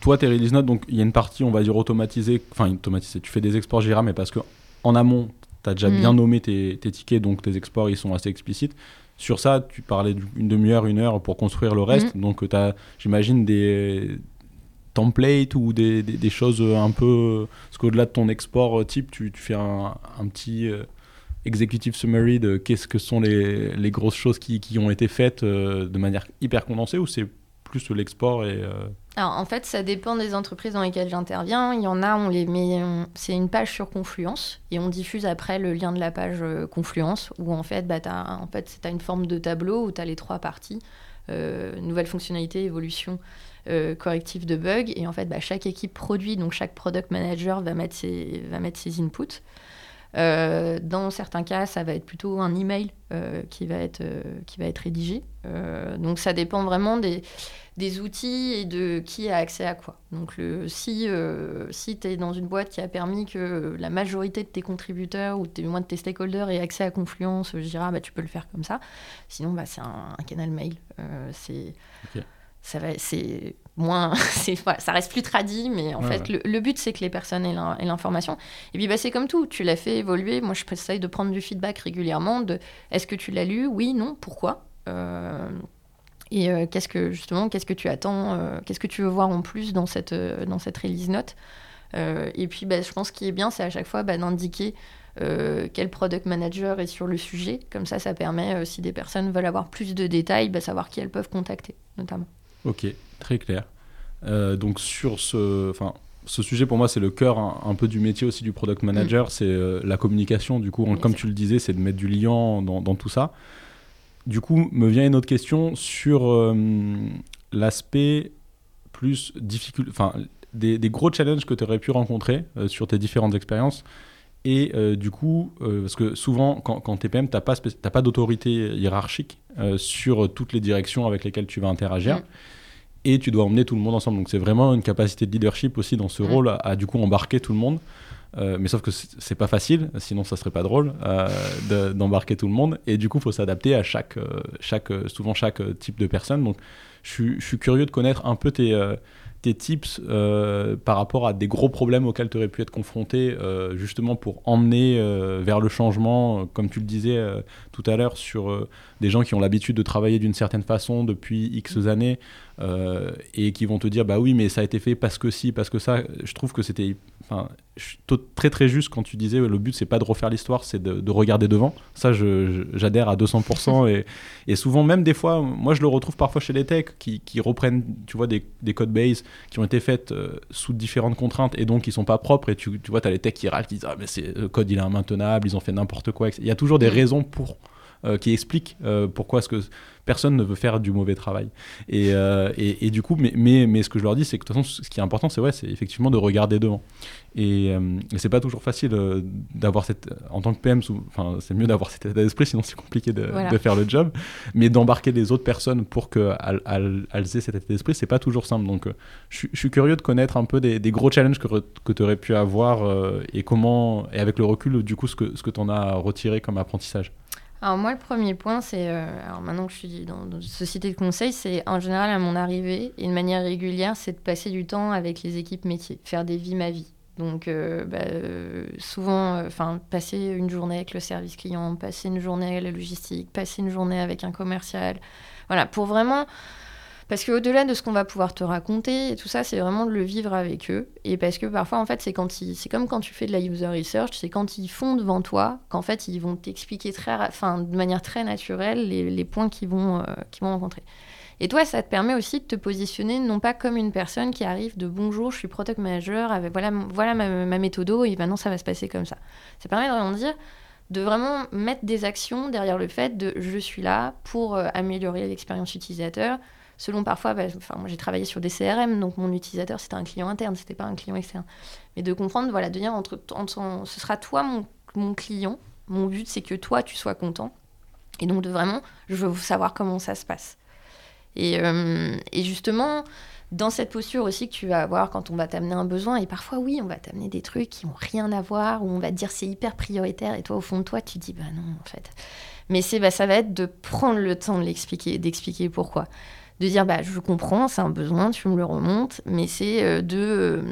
toi, tes release notes, donc il y a une partie, on va dire, automatisée, enfin automatisée, tu fais des exports Jira, mais parce que en amont, tu as déjà mm. bien nommé tes, tes, tickets, donc tes exports, ils sont assez explicites. Sur ça, tu parlais d'une demi-heure, une heure pour construire le reste. Mm. Donc, tu as, j'imagine, des templates ou des, des, choses un peu. Parce qu'au-delà de ton export euh, type, tu, tu fais un, un petit euh, executive summary de qu'est-ce que sont les, les grosses choses qui, qui, ont été faites euh, de manière hyper condensée ou c'est plus l'export et. Alors en fait, ça dépend des entreprises dans lesquelles j'interviens. Il y en a, on les met, c'est une page sur Confluence et on diffuse après le lien de la page euh, Confluence où en fait, bah, tu as, fait, une forme de tableau où tu as les trois parties euh, nouvelles fonctionnalités, évolution, euh, correctif de bugs. Et en fait, bah, chaque équipe produit, donc chaque product manager va mettre ses, va mettre ses inputs. Euh, dans certains cas, ça va être plutôt un email qui, va être, qui va être rédigé. donc ça dépend vraiment des, des outils et de qui a accès à quoi. Donc si, euh, si tu es dans une boîte qui a permis que la majorité de tes contributeurs ou moins de tes stakeholders aient accès à Confluence, je dirais, bah, tu peux le faire comme ça. Sinon, bah, c'est un, canal mail. Euh, c'est ça va, c'est moins, ça reste plus tradit, mais en fait, Le, but, c'est que les personnes aient l'information. Et puis, bah, c'est comme tout, tu l'as fait évoluer. Moi, je essaye de prendre du feedback régulièrement de est-ce que tu l'as lu? Oui, non, pourquoi? Euh, et euh, qu'est-ce que justement, qu'est-ce que tu attends, euh, qu'est-ce que tu veux voir en plus dans cette, dans cette release note? Et puis, bah, je pense qu'il est bien, c'est à chaque fois bah, d'indiquer quel product manager est sur le sujet. Comme ça, ça permet, si des personnes veulent avoir plus de détails, bah, savoir qui elles peuvent contacter, notamment. Ok, très clair. donc sur ce, enfin, ce sujet pour moi c'est le cœur un, peu du métier aussi du product manager, mm. c'est la communication. Du coup, comme tu le disais, c'est de mettre du liant dans, dans tout ça du coup, me vient une autre question sur euh, l'aspect plus difficile, enfin, des, gros challenges que tu aurais pu rencontrer euh, sur tes différentes expériences. Et euh, du coup, parce que souvent, quand, quand tu es PM, tu n'as pas, pas d'autorité hiérarchique sur toutes les directions avec lesquelles tu vas interagir. Mm. Et tu dois emmener tout le monde ensemble. Donc, c'est vraiment une capacité de leadership aussi dans ce mm. rôle à, du coup embarquer tout le monde. Euh, mais sauf que c'est pas facile, sinon ça serait pas drôle euh, d'embarquer tout le monde. Et du coup, il faut s'adapter à chaque, euh, chaque, souvent chaque type de personne. Donc, je suis, curieux de connaître un peu tes, tes tips euh, par rapport à des gros problèmes auxquels tu aurais pu être confronté, euh, justement pour emmener euh, vers le changement, comme tu le disais tout à l'heure, sur des gens qui ont l'habitude de travailler d'une certaine façon depuis X années et qui vont te dire bah oui, mais ça a été fait parce que si, parce que ça. Je trouve que c'était très très juste quand tu disais le but c'est pas de refaire l'histoire, c'est de, regarder devant. Ça, j'adhère à 200% et, et, souvent, même des fois, moi je le retrouve parfois chez les techs qui, qui reprennent, tu vois, des, des codes base qui ont été faites euh, sous différentes contraintes et donc qui sont pas propres. Et tu, tu vois, tu as les techs qui râlent, qui disent Ah, mais le code il est immaintenable, ils ont fait n'importe quoi. Il y a toujours des mm. raisons pour. Euh, qui expliquent euh, pourquoi est-ce que personne ne veut faire du mauvais travail. Et, et, et, du coup, mais, mais, mais, ce que je leur dis, c'est que de toute façon, ce qui est important, c'est ouais, c'est effectivement de regarder devant. Et, et c'est pas toujours facile d'avoir cette. En tant que PM, enfin, c'est mieux d'avoir cet état d'esprit, sinon c'est compliqué de, de, faire le job. Mais d'embarquer les autres personnes pour qu'elles elles, elles aient cet état d'esprit, c'est pas toujours simple. Donc, je, suis curieux de connaître un peu des, des gros challenges que, que tu aurais pu avoir euh, et comment, et avec le recul, du coup, ce que, ce que tu en as retiré comme apprentissage. Alors moi, le premier point, c'est, euh, alors maintenant que je suis dans, une société de conseil, c'est en général à mon arrivée, et de manière régulière, c'est de passer du temps avec les équipes métiers, faire des vies ma vie. Donc euh, bah, souvent, enfin passer une journée avec le service client, passer une journée avec la logistique, passer une journée avec un commercial, voilà, pour vraiment parce qu'au-delà de ce qu'on va pouvoir te raconter tout ça, c'est vraiment de le vivre avec eux. Et parce que parfois, en fait, c'est quand c'est comme quand tu fais de la user research, c'est quand ils font devant toi qu'en fait, ils vont t'expliquer très, enfin, de manière très naturelle les, points qu'ils vont, euh, vont rencontrer. Et toi, ça te permet aussi de te positionner non pas comme une personne qui arrive de bonjour, je suis product manager, avec voilà, voilà ma, ma méthode et maintenant ça va se passer comme ça. Ça permet de vraiment dire, de vraiment mettre des actions derrière le fait de je suis là pour euh, améliorer l'expérience utilisateur, selon parfois, bah, enfin, moi j'ai travaillé sur des CRM, donc mon utilisateur c'était un client interne, c'était pas un client externe. Mais de comprendre, voilà, de dire entre, entre ce sera toi mon, mon client, mon but c'est que toi tu sois content. Et donc de vraiment, je veux savoir comment ça se passe. Et, euh, justement, dans cette posture aussi que tu vas avoir quand on va t'amener un besoin, et parfois oui, on va t'amener des trucs qui n'ont rien à voir, ou on va te dire c'est hyper prioritaire, et toi au fond de toi tu dis bah non en fait. Mais c'est bah, ça va être de prendre le temps de l'expliquer, d'expliquer pourquoi de dire bah je comprends, c'est un besoin, tu me le remontes, mais c'est euh, de, euh,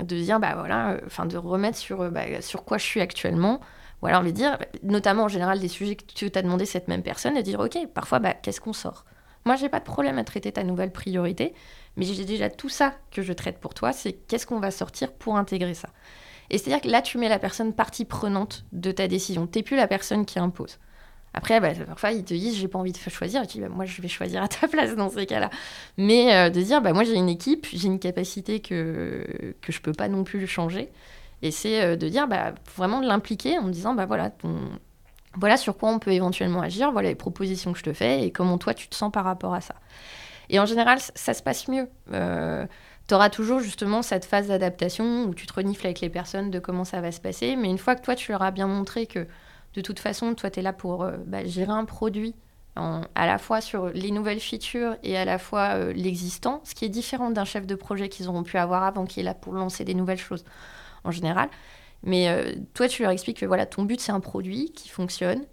de dire bah voilà, euh, enfin de remettre sur, bah, sur quoi je suis actuellement. Voilà, on va dire, notamment en général des sujets que tu t'as demandé cette même personne, de dire ok, parfois bah, qu'est-ce qu'on sort? Moi j'ai pas de problème à traiter ta nouvelle priorité, mais j'ai déjà tout ça que je traite pour toi, c'est qu'est-ce qu'on va sortir pour intégrer ça? Et c'est-à-dire que là tu mets la personne partie prenante de ta décision, t'es plus la personne qui impose. Après, bah, parfois, ils te disent, j'ai pas envie de choisir. Et tu dis, bah, moi, je vais choisir à ta place dans ces cas-là. Mais euh, de dire, bah, moi, j'ai une équipe, j'ai une capacité que, que je peux pas non plus changer. Et c'est euh, de dire, bah, vraiment de l'impliquer en me disant, bah, voilà, voilà sur quoi on peut éventuellement agir, voilà les propositions que je te fais et comment toi, tu te sens par rapport à ça. Et en général, ça se passe mieux. Euh, tu auras toujours justement cette phase d'adaptation où tu te renifles avec les personnes de comment ça va se passer. Mais une fois que toi, tu leur as bien montré que de toute façon, toi, tu es là pour euh, bah, gérer un produit à la fois sur les nouvelles features et à la fois euh, l'existant, ce qui est différent d'un chef de projet qu'ils auront pu avoir avant, qui est là pour lancer des nouvelles choses en général. Mais euh, toi, tu leur expliques que voilà, ton but, c'est un produit qui fonctionne,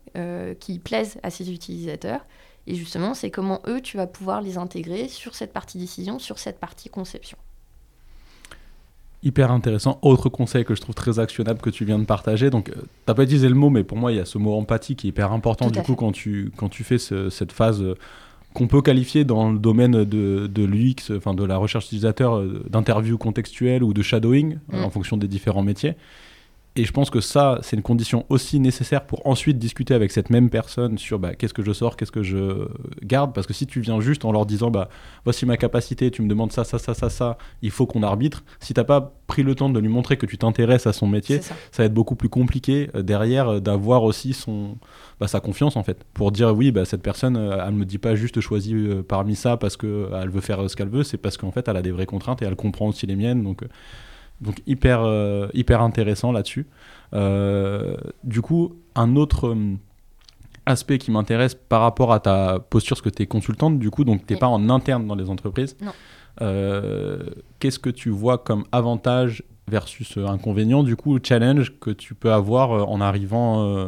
qui plaise à ses utilisateurs. Et justement, c'est comment eux, tu vas pouvoir les intégrer sur cette partie décision, sur cette partie conception hyper intéressant. Autre conseil que je trouve très actionnable que tu viens de partager. Donc, euh, tu n'as pas utilisé le mot, mais pour moi, il y a ce mot empathie qui est hyper important du coup quand tu, quand tu fais cette phase euh, qu'on peut qualifier dans le domaine de, de l'UX, enfin de la recherche utilisateur, euh, d'interview contextuelle ou de shadowing, mm. en fonction des différents métiers. Et je pense que ça, c'est une condition aussi nécessaire pour ensuite discuter avec cette même personne sur bah, qu'est-ce que je sors, qu'est-ce que je garde. Parce que si tu viens juste en leur disant bah, voici ma capacité, tu me demandes ça, ça, ça, ça, ça, il faut qu'on arbitre. Si tu n'as pas pris le temps de lui montrer que tu t'intéresses à son métier, ça. va être beaucoup plus compliqué euh, derrière euh, d'avoir aussi son, bah, sa confiance en fait. Pour dire oui, bah, cette personne, euh, elle ne me dit pas juste choisis parmi ça parce qu'elle veut faire ce qu'elle veut, c'est parce qu'en fait elle a des vraies contraintes et elle comprend aussi les miennes. Donc donc hyper, euh, hyper intéressant là-dessus. Euh, du coup, un autre euh, aspect qui m'intéresse par rapport à ta posture, parce que tu es consultante, du coup, donc tu n'es pas en interne dans les entreprises. Non. Qu'est-ce que tu vois comme avantage versus inconvénient, du coup, challenge que tu peux avoir en arrivant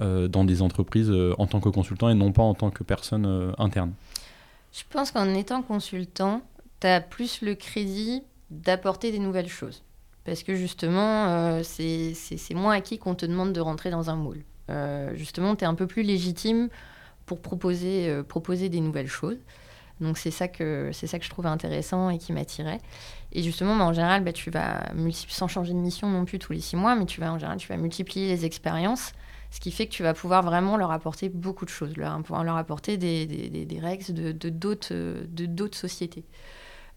dans des entreprises en tant que consultant et non pas en tant que personne interne? Je pense qu'en étant consultant, tu as plus le crédit d'apporter des nouvelles choses. Parce que justement, euh, c'est moins acquis qu'on te demande de rentrer dans un moule. Euh, justement, tu es un peu plus légitime pour proposer, euh, proposer des nouvelles choses. Donc c'est ça que ça que je trouvais intéressant et qui m'attirait. Et justement, bah, en général, bah, tu vas sans changer de mission non plus tous les six mois, mais tu vas en général, tu vas multiplier les expériences, ce qui fait que tu vas pouvoir vraiment leur apporter beaucoup de choses, leur, leur apporter des, des, des, règles de d'autres de, sociétés.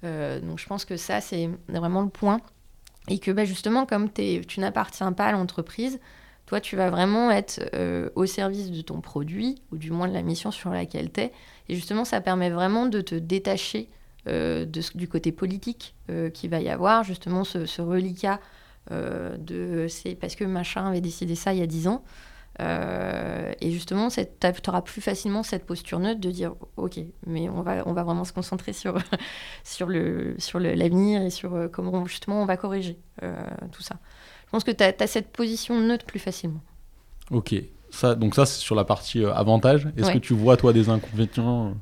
Euh, donc je pense que ça c'est vraiment le point et que bah, justement comme tu n'appartiens pas à l'entreprise, toi, tu vas vraiment être euh, au service de ton produit, ou du moins de la mission sur laquelle tu es. Et justement, ça permet vraiment de te détacher euh, du côté politique euh, qu'il va y avoir, justement ce, reliquat de c'est parce que machin avait décidé ça il y a 10 ans. Et justement, tu auras plus facilement cette posture neutre de dire ok, mais on va, on va vraiment se concentrer sur, sur, le, sur l'avenir et sur comment justement on va corriger tout ça. Je pense que tu as, cette position neutre plus facilement. Ok. Ça, donc ça, c'est sur la partie euh, avantage. Est-ce que tu vois, toi, des inconvénients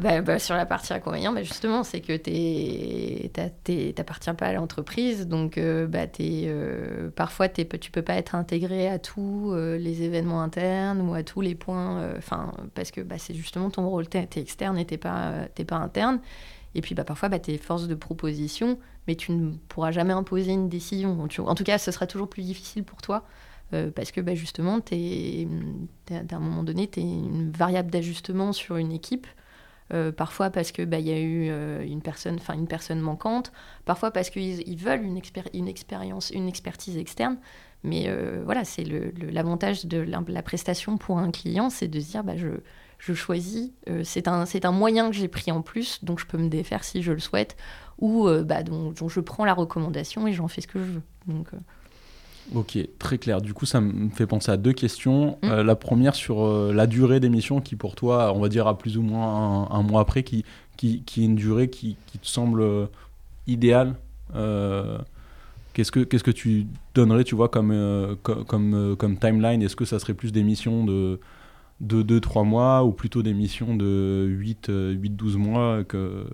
bah, bah, sur la partie inconvénient, bah, justement, c'est que tu n'appartiens pas à l'entreprise. Donc, euh, bah, euh, parfois, tu ne peux pas être intégré à tous les événements internes ou à tous les points. Enfin, parce que bah, c'est justement ton rôle. Tu es, externe et tu n'es pas, pas interne. Et puis parfois, tu es force de proposition, mais tu ne pourras jamais imposer une décision. En tout cas, ce sera toujours plus difficile pour toi, euh, parce que bah, justement, es, à un moment donné, tu es une variable d'ajustement sur une équipe. Euh, parfois parce qu'il bah, y a eu euh, une, personne, une personne manquante, parfois parce qu'ils veulent une, une, expérience, une expertise externe. Mais voilà, c'est l'avantage de la, prestation pour un client, c'est de se dire, bah, je, je choisis. Euh, c'est un, un moyen que j'ai pris en plus, donc je peux me défaire si je le souhaite, ou euh, bah, je prends la recommandation et j'en fais ce que je veux. Euh. Ok, très clair. Du coup, ça me fait penser à deux questions. Mmh. la première sur la durée d'émission qui, pour toi, on va dire à plus ou moins un, mois après, qui, qui, qui, est une durée qui, qui te semble idéale. qu'est-ce que qu'est-ce que tu donnerais, tu vois, comme, comme, comme, timeline? Est-ce que ça serait plus des missions de de 2-3 mois ou plutôt des missions de 8-12 euh, mois que,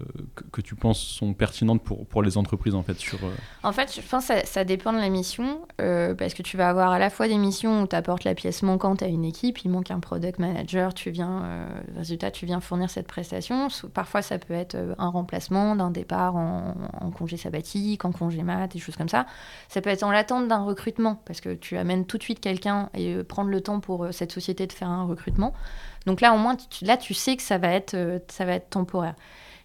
que, tu penses sont pertinentes pour, pour les entreprises en fait sur, euh, En fait, je pense que ça, dépend de la mission euh, parce que tu vas avoir à la fois des missions où tu apportes la pièce manquante à une équipe, il manque un product manager, tu viens, résultat, tu viens fournir cette prestation. Parfois, ça peut être un remplacement d'un départ en, en, congé sabbatique, en congé mat, des choses comme ça. Ça peut être en l'attente d'un recrutement parce que tu amènes tout de suite quelqu'un et prendre le temps pour cette société de faire un recrutement donc là, au moins, tu, là, tu sais que ça va être, euh, ça va être temporaire.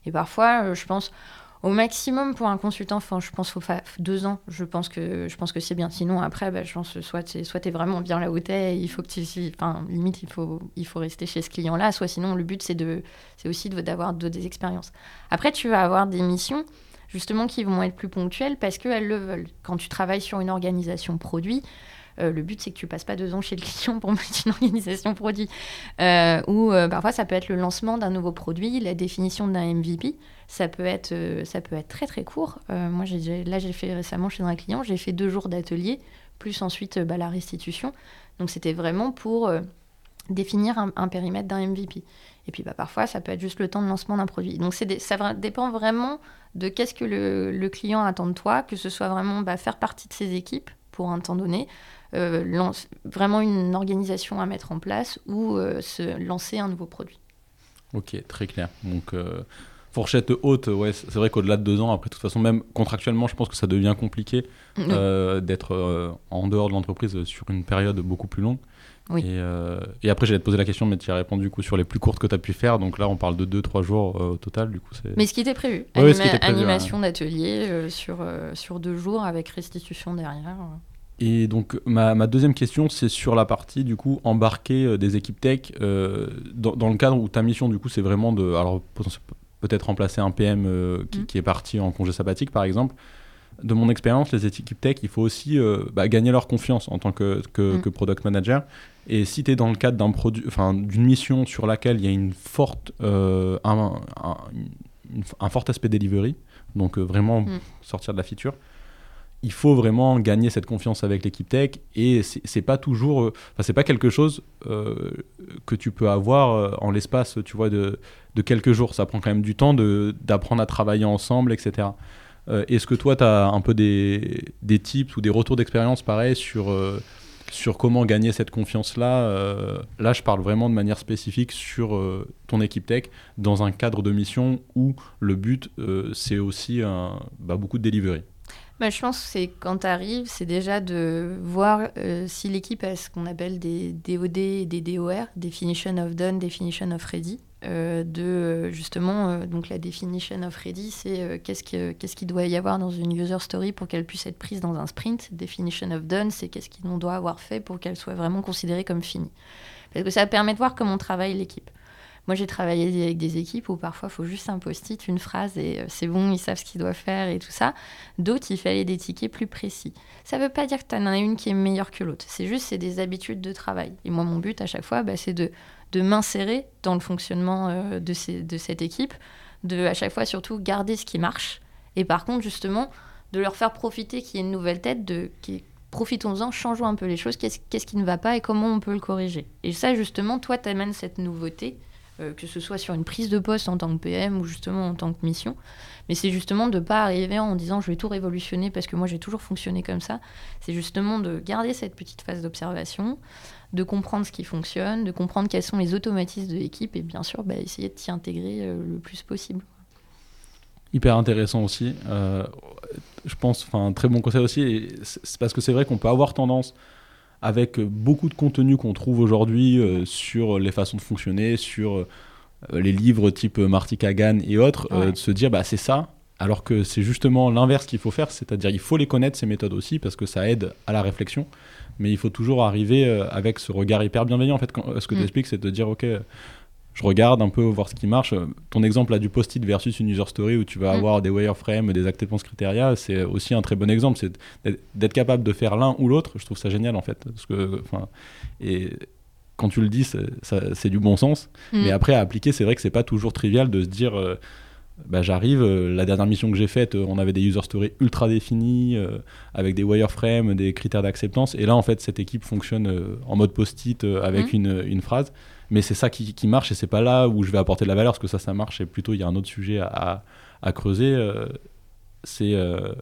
Et parfois, euh, je pense, au maximum pour un consultant, je pense faut deux ans. Je pense que que c'est bien. Sinon après, bah, je pense soit tu soit es vraiment bien là où il faut que tu, enfin limite il faut il faut rester chez ce client-là. Soit sinon le but c'est de c'est aussi d'avoir de, des expériences. Après tu vas avoir des missions justement qui vont être plus ponctuelles parce qu'elles le veulent. Quand tu travailles sur une organisation produit, euh, le but, c'est que tu passes pas deux ans chez le client pour mettre une organisation produit. Euh, ou euh, parfois, ça peut être le lancement d'un nouveau produit, la définition d'un MVP. Ça peut être, ça peut être très très court. moi, là, j'ai fait récemment chez un client, j'ai fait deux jours d'atelier, plus ensuite bah, la restitution. Donc, c'était vraiment pour définir un, périmètre d'un MVP. Et puis bah, parfois, ça peut être juste le temps de lancement d'un produit. Donc ça dépend vraiment de qu'est-ce que le, client attend de toi, que ce soit vraiment bah, faire partie de ses équipes pour un temps donné, vraiment une organisation à mettre en place ou euh, se lancer un nouveau produit. Ok, très clair. Donc, euh, fourchette haute, ouais, c'est vrai qu'au-delà de deux ans, après, de toute façon, même contractuellement, je pense que ça devient compliqué d'être en dehors de l'entreprise sur une période beaucoup plus longue. Oui. Et, après, j'allais te poser la question, mais tu as répondu du coup sur les plus courtes que tu as pu faire. Donc là, on parle de 2-3 jours au total. Du coup, mais ce qui était prévu. animation d'atelier sur, sur deux jours avec restitution derrière. Et donc ma, ma deuxième question, c'est sur la partie du coup embarquer euh, des équipes tech euh, dans, dans, le cadre où ta mission du coup c'est vraiment de alors peut-être remplacer un PM euh, qui, mm. qui, est parti en congé sabbatique par exemple. De mon expérience, les équipes tech, il faut aussi bah, gagner leur confiance en tant que, que, mm. que product manager. Et si tu es dans le cadre d'un produit, enfin d'une mission sur laquelle il y a une forte, un, un, un, fort aspect delivery, donc vraiment mm. sortir de la feature il faut vraiment gagner cette confiance avec l'équipe tech et c'est pas toujours, euh, enfin c'est pas quelque chose euh, que tu peux avoir euh, en l'espace, tu vois, de, quelques jours. Ça prend quand même du temps d'apprendre à travailler ensemble, etc. Est-ce que toi, tu as un peu des, des, tips ou des retours d'expérience pareil sur, sur comment gagner cette confiance-là Là, je parle vraiment de manière spécifique sur ton équipe tech dans un cadre de mission où le but, c'est aussi bah, beaucoup de delivery. Bah, je pense que c'est quand tu c'est déjà de voir euh, si l'équipe a ce qu'on appelle des DOD et des DOR, Definition of Done, Definition of Ready. Euh, de euh, justement, donc la Definition of Ready, c'est qu'est-ce qu'il doit y avoir dans une user story pour qu'elle puisse être prise dans un sprint. Definition of Done, c'est qu'est-ce qu'on doit avoir fait pour qu'elle soit vraiment considérée comme finie. Parce que ça permet de voir comment travaille l'équipe. Moi, j'ai travaillé avec des équipes où parfois, il faut juste un post-it, une phrase, et euh, c'est bon, ils savent ce qu'ils doivent faire et tout ça. D'autres, il fallait des tickets plus précis. Ça ne veut pas dire que tu en as une qui est meilleure que l'autre. C'est juste, c'est des habitudes de travail. Et moi, mon but à chaque fois, bah, c'est de, de m'insérer dans le fonctionnement euh, de, ces, de cette équipe, de à chaque fois surtout garder ce qui marche. Et par contre, justement, de leur faire profiter qu'il y ait une nouvelle tête, de, profitons-en, changeons un peu les choses, qu'est-ce, qu'est-ce qui ne va pas et comment on peut le corriger? Et ça, justement, toi, tu amènes cette nouveauté euh, que ce soit sur une prise de poste en tant que PM ou justement en tant que mission. Mais c'est justement de ne pas arriver en disant je vais tout révolutionner parce que moi j'ai toujours fonctionné comme ça. C'est justement de garder cette petite phase d'observation, de comprendre ce qui fonctionne, de comprendre quels sont les automatismes de l'équipe et bien sûr bah, essayer de s'y intégrer euh, le plus possible. Hyper intéressant aussi. Euh, je pense, enfin, très bon conseil aussi. Parce que c'est vrai qu'on peut avoir tendance avec beaucoup de contenu qu'on trouve aujourd'hui euh, sur les façons de fonctionner, sur euh, les livres type Marty Kagan et autres, euh, de se dire bah c'est ça, alors que c'est justement l'inverse qu'il faut faire, c'est-à-dire il faut les connaître ces méthodes aussi parce que ça aide à la réflexion, mais il faut toujours arriver avec ce regard hyper bienveillant en fait. ce que mm. tu expliques, c'est de dire ok, je regarde un peu voir ce qui marche. Ton exemple là du post-it versus une user story où tu vas mm. avoir des wireframes, des acceptance criteria, c'est aussi un très bon exemple. C'est d'être capable de faire l'un ou l'autre. Je trouve ça génial en fait. Parce que, et quand tu le dis, c'est du bon sens. Mm. Mais après, à appliquer, c'est vrai que c'est pas toujours trivial de se dire. Euh, bah, j'arrive, euh, la dernière mission que j'ai faite, euh, on avait des user stories ultra définis, avec des wireframes, des critères d'acceptance. Et là, en fait, cette équipe fonctionne en mode post-it avec mm. une, une, phrase mais c'est ça qui, qui, marche et c'est pas là où je vais apporter de la valeur parce que ça ça marche et plutôt il y a un autre sujet à, à, creuser euh, c'est euh,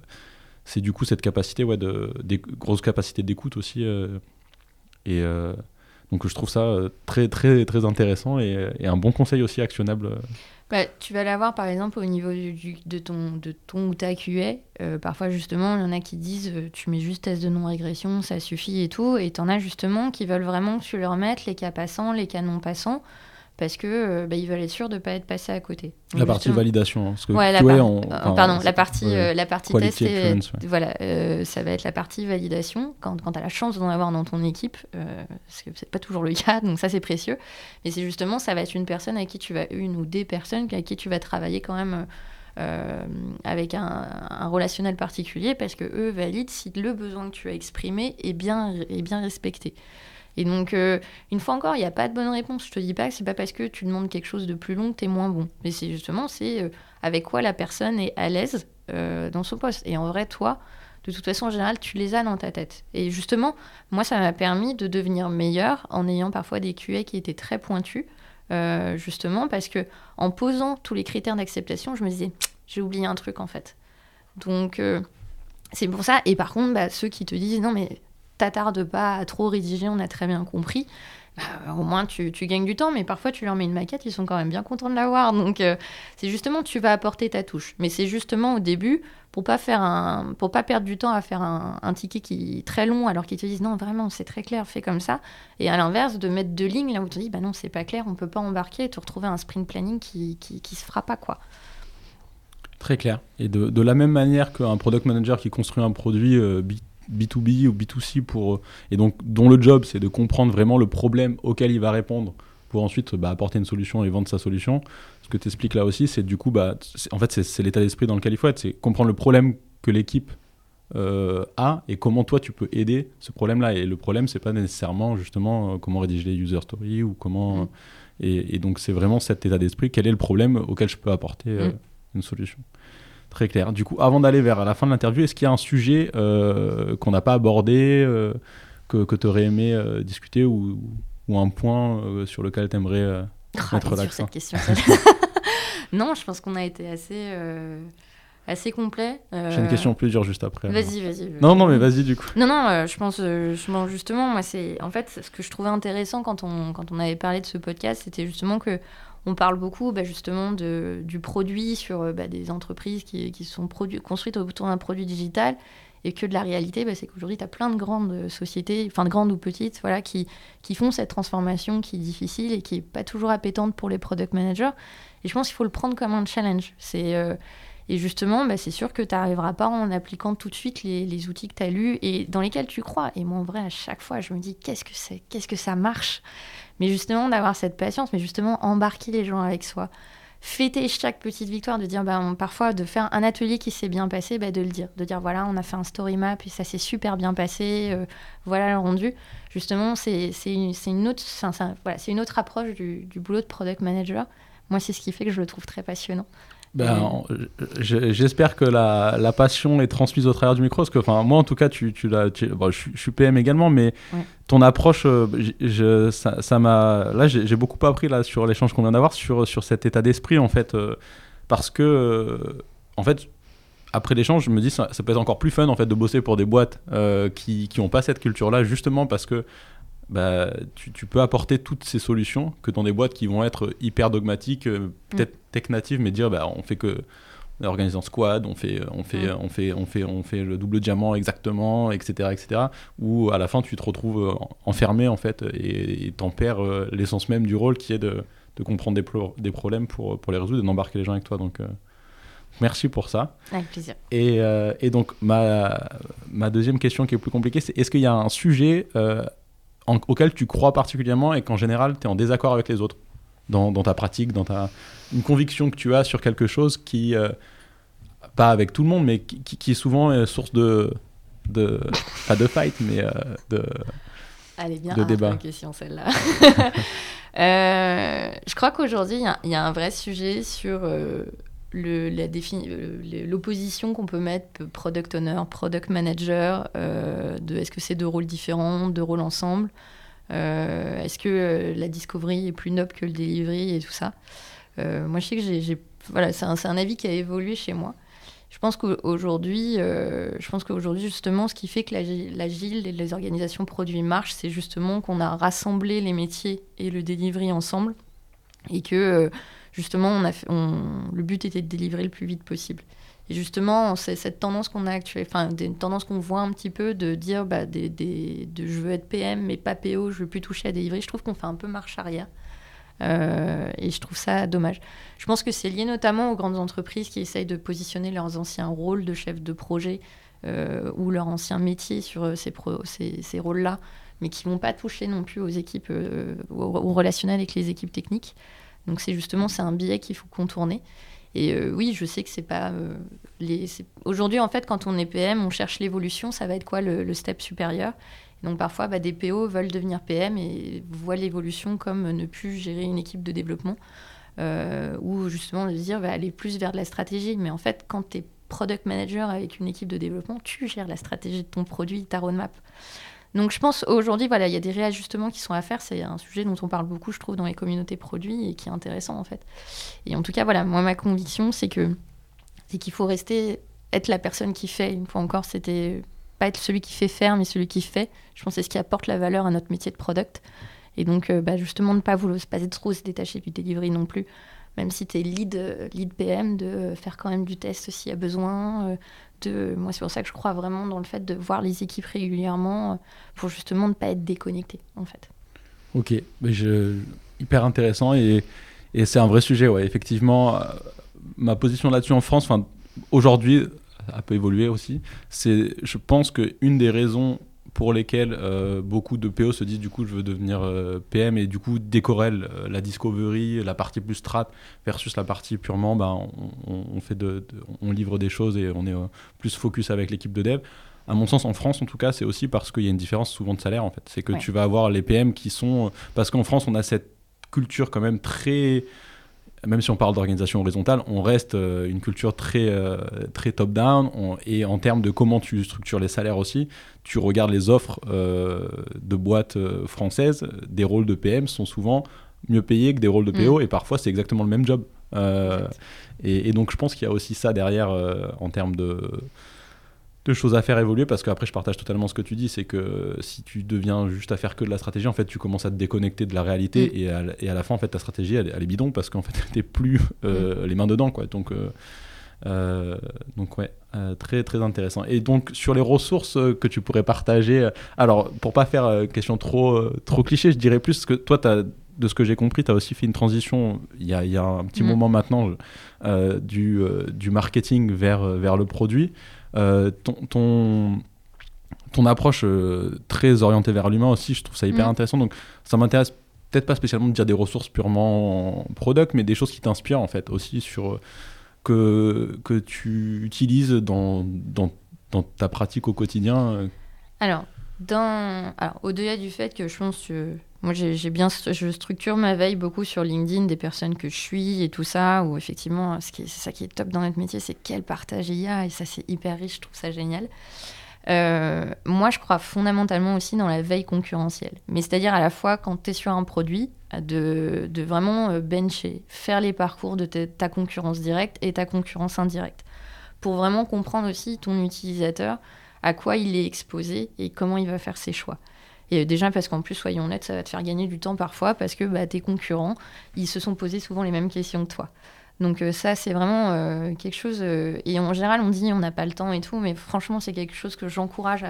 c'est du coup cette capacité ouais de des grosses capacités d'écoute aussi euh, et donc je trouve ça très très très intéressant et, et, un bon conseil aussi actionnable bah, tu vas l'avoir par exemple au niveau de, ton, de ton ou ta QA. Euh, parfois justement, il y en a qui disent euh, tu mets juste test de non-régression, ça suffit et tout. Et tu en as justement qui veulent vraiment que tu leur mettes les cas passants, les cas non passants parce que euh, bah, ils veulent être sûrs de ne pas être passés à côté. la partie validation. Hein, parce que ouais, la, euh, pardon, la partie, euh, la partie test, voilà, ça va être la partie validation. Quand, quand tu as la chance d'en avoir dans ton équipe, que c'est pas toujours le cas, donc ça c'est précieux. Mais c'est justement, ça va être une personne avec qui tu vas, une ou des personnes avec qui tu vas travailler quand même. avec un, un, relationnel particulier parce que eux valident si le besoin que tu as exprimé est bien, est bien respecté. Et donc, euh, une fois encore, il n'y a pas de bonne réponse. Je te dis pas que c'est pas parce que tu demandes quelque chose de plus long que tu moins bon. Mais c'est justement, c'est euh, avec quoi la personne est à l'aise euh, dans son poste. Et en vrai, toi, de toute façon, en général, tu les as dans ta tête. Et justement, moi, ça m'a permis de devenir meilleur en ayant parfois des QA qui étaient très pointus. justement parce que en posant tous les critères d'acceptation, je me disais, j'ai oublié un truc en fait. Donc, c'est pour ça. Et par contre, bah, ceux qui te disent, non, mais t'attardes pas à trop rédiger, on a très bien compris. Bah, au moins tu, gagnes du temps, mais parfois tu leur mets une maquette, ils sont quand même bien contents de l'avoir. Donc euh, c'est justement tu vas apporter ta touche. Mais c'est justement au début pour pas faire un, pour pas perdre du temps à faire un, ticket qui est très long alors qu'ils te disent non vraiment c'est très clair, fais comme ça. Et à l'inverse de mettre deux lignes là où tu dis bah non c'est pas clair, on peut pas embarquer et te retrouver un sprint planning qui, qui, se fera pas quoi. Très clair. Et de, la même manière qu'un product manager qui construit un produit euh, B2B ou B2C pour, et donc dont le job c'est de comprendre vraiment le problème auquel il va répondre pour ensuite bah, apporter une solution et vendre sa solution. Ce que tu expliques là aussi, c'est du coup, bah, en fait, c'est l'état d'esprit dans lequel il faut être, c'est comprendre le problème que l'équipe euh, a et comment toi tu peux aider ce problème-là. Et le problème, c'est pas nécessairement justement euh, comment rédiger les user stories ou comment. Mm. et, donc, c'est vraiment cet état d'esprit. Quel est le problème auquel je peux apporter euh, mm. une solution? Très clair. Du coup, avant d'aller vers la fin de l'interview, est-ce qu'il y a un sujet qu'on n'a pas abordé, que, que tu aurais aimé discuter ou, ou, un point sur lequel tu aimerais oh, mettre l'accent Non, je pense qu'on a été assez assez complet. J'ai une question plus dure juste après. Vas-y, vas-y. non, non, mais vas-y du coup. Non, non, euh, je pense, euh, justement, moi, c'est en fait ce que je trouvais intéressant quand on, quand on avait parlé de ce podcast, c'était justement que on parle beaucoup bah, justement de, du produit sur euh, bah, des entreprises qui, qui sont construites autour d'un produit digital et que de la réalité, bah, c'est qu'aujourd'hui, tu as plein de grandes sociétés, enfin de grandes ou petites, voilà, qui, qui font cette transformation qui est difficile et qui n'est pas toujours appétante pour les product managers. Et je pense qu'il faut le prendre comme un challenge. C'est et justement, bah, c'est sûr que tu n'arriveras pas en appliquant tout de suite les, outils que tu as lus et dans lesquels tu crois. Et moi, en vrai, à chaque fois, je me dis, qu'est-ce que c'est? Qu'est-ce que ça marche? Mais justement, d'avoir cette patience, mais justement, embarquer les gens avec soi. Fêter chaque petite victoire, de dire, bah, parfois, de faire un atelier qui s'est bien passé, bah, de le dire. De dire, voilà, on a fait un story map et ça s'est super bien passé, euh, voilà le rendu. Justement, c'est une, une, autre, une autre approche du boulot de product manager. Moi, c'est ce qui fait que je le trouve très passionnant. Ben, J'espère que la, la, passion est transmise au travers du micro. Parce que, enfin, moi, en tout cas, tu, tu, bon, je, suis PM également, mais ton approche, euh, je, ça m'a. Là, j'ai beaucoup appris là, sur l'échange qu'on vient d'avoir, sur, sur cet état d'esprit, en fait. Euh, parce que, euh, en fait, après l'échange, je me dis, ça, ça, peut être encore plus fun, en fait, de bosser pour des boîtes qui n'ont pas cette culture-là, justement parce que bah, tu, peux apporter toutes ces solutions que dans des boîtes qui vont être hyper dogmatiques, euh, peut-être mm. tech native, mais dire bah, on fait que on organise en squad, on fait, on fait, mm. on fait, on fait, on fait le double diamant exactement, etc., etc. Ou à la fin tu te retrouves euh, enfermé en fait et t'en perds euh, l'essence même du rôle qui est de, de comprendre des, des, problèmes pour, pour les résoudre et d'embarquer les gens avec toi. Donc merci pour ça. Avec plaisir. Et, et, donc ma, ma deuxième question qui est plus compliquée, c'est est-ce qu'il y a un sujet auquel tu crois particulièrement et qu'en général, tu es en désaccord avec les autres dans, ta pratique, dans ta, une conviction que tu as sur quelque chose qui, euh, pas avec tout le monde, mais qui, est souvent euh, source de, de, pas de fight, mais euh, de, Allez, bien, de débat. question celle-là. je crois qu'aujourd'hui, il y, a un vrai sujet sur l'opposition qu'on peut mettre product owner, product manager, euh, est-ce que c'est deux rôles différents, deux rôles ensemble, euh, est-ce que euh, la discovery est plus noble que le delivery et tout ça. moi, je sais que j'ai, voilà, c'est un, un, avis qui a évolué chez moi. Je pense qu'aujourd'hui, je pense qu'aujourd'hui justement, ce qui fait que l'agile et les organisations produits marchent, c'est justement qu'on a rassemblé les métiers et le delivery ensemble et que justement, on a le but était de délivrer le plus vite possible. Et justement, c'est cette tendance qu'on a actuellement, enfin, des tendances qu'on voit un petit peu de dire, bah, je veux être PM, mais pas PO, je veux plus toucher à délivrer. Je trouve qu'on fait un peu marche arrière. Euh, et je trouve ça dommage. Je pense que c'est lié notamment aux grandes entreprises qui essayent de positionner leurs anciens rôles de chef de projet euh, ou leur ancien métier sur euh, ces, rôles-là, mais qui vont pas toucher non plus aux équipes, aux, relationnels avec les équipes techniques. Donc c'est justement un biais qu'il faut contourner. Et euh, oui, je sais que c'est pas euh. Aujourd'hui, en fait, quand on est PM, on cherche l'évolution. Ça va être quoi le, step supérieur? Donc parfois, bah, des PO veulent devenir PM et voient l'évolution comme ne plus gérer une équipe de développement, euh, ou justement de dire va aller plus vers de la stratégie. Mais en fait, quand tu es product manager avec une équipe de développement, tu gères la stratégie de ton produit, ta roadmap. Donc je pense aujourd'hui, voilà, il y a des réajustements qui sont à faire. C'est un sujet dont on parle beaucoup, je trouve, dans les communautés produits et qui est intéressant en fait. Et en tout cas, voilà, moi ma conviction, c'est que c'est qu'il faut rester être la personne qui fait. Une fois encore, c'était pas être celui qui fait faire, mais celui qui fait. Je pense c'est ce qui apporte la valeur à notre métier de product. Et donc, euh, bah, justement, ne pas vouloir pas être trop se détacher du delivery non plus même si tu es lead, euh, lead PM, de faire quand même du test s'il y a besoin, euh, moi, c'est pour ça que je crois vraiment dans le fait de voir les équipes régulièrement euh, pour justement ne pas être déconnecté, en fait. Ok, hyper intéressant et, c'est un vrai sujet, ouais. Effectivement, euh, ma position là-dessus en France, aujourd'hui, a peu évolué aussi. C'est, je pense qu'une des raisons pour lesquels euh, beaucoup de PO se disent du coup je veux devenir euh, PM et du coup décorrèlent euh, la discovery, la partie plus strat versus la partie purement bah, on, fait de, on livre des choses et on est plus focus avec l'équipe de dev. À mon sens, en France, en tout cas, c'est aussi parce qu'il y a une différence souvent de salaire en fait. C'est que tu vas avoir les PM qui sont parce qu'en France, on a cette culture quand même très même si on parle d'organisation horizontale, on reste euh, une culture très, euh, très top-down. Et en termes de comment tu structures les salaires aussi, tu regardes les offres euh, de boîtes françaises, des rôles de PM sont souvent mieux payés que des rôles de PO, mm. et parfois c'est exactement le même job. Et, et, donc je pense qu'il y a aussi ça derrière en termes de de choses à faire évoluer parce qu'après je partage totalement ce que tu dis c'est que si tu deviens juste à faire que de la stratégie en fait tu commences à te déconnecter de la réalité mm. et, à, la fin en fait ta stratégie elle, est bidon parce qu'en fait t'es plus euh, mm. les mains dedans quoi donc euh, euh, donc ouais très très intéressant et donc sur les ressources que tu pourrais partager alors pour pas faire question trop trop cliché je dirais plus que toi as, de ce que j'ai compris, tu as aussi fait une transition il y a, il y a un petit mm. moment maintenant du, du marketing vers, vers le produit. Euh, ton, ton, approche euh, très orientée vers l'humain aussi, je trouve ça hyper mm. intéressant. Donc, ça m'intéresse peut-être pas spécialement de dire des ressources purement product, mais des choses qui t'inspirent en fait aussi sur euh, que, que tu utilises dans, dans, dans ta pratique au quotidien. Alors, dans... Alors, au-delà du fait que je pense que moi, j'ai bien, je structure ma veille beaucoup sur LinkedIn des personnes que je suis et tout ça, où effectivement, c'est ça qui est top dans notre métier, c'est quel partage il y a, et ça, c'est hyper riche, je trouve ça génial. Euh, moi, je crois fondamentalement aussi dans la veille concurrentielle. Mais c'est-à-dire à la fois quand tu es sur un produit, de, de, vraiment euh, bencher, faire les parcours de ta concurrence directe et ta concurrence indirecte. Pour vraiment comprendre aussi ton utilisateur, à quoi il est exposé et comment il va faire ses choix. Et déjà parce qu'en plus, soyons honnêtes, ça va te faire gagner du temps parfois parce que bah, tes concurrents, ils se sont posés souvent les mêmes questions que toi. Donc euh, ça, c'est vraiment euh, quelque chose... Euh, et en général, on dit on n'a pas le temps et tout, mais franchement, c'est quelque chose que j'encourage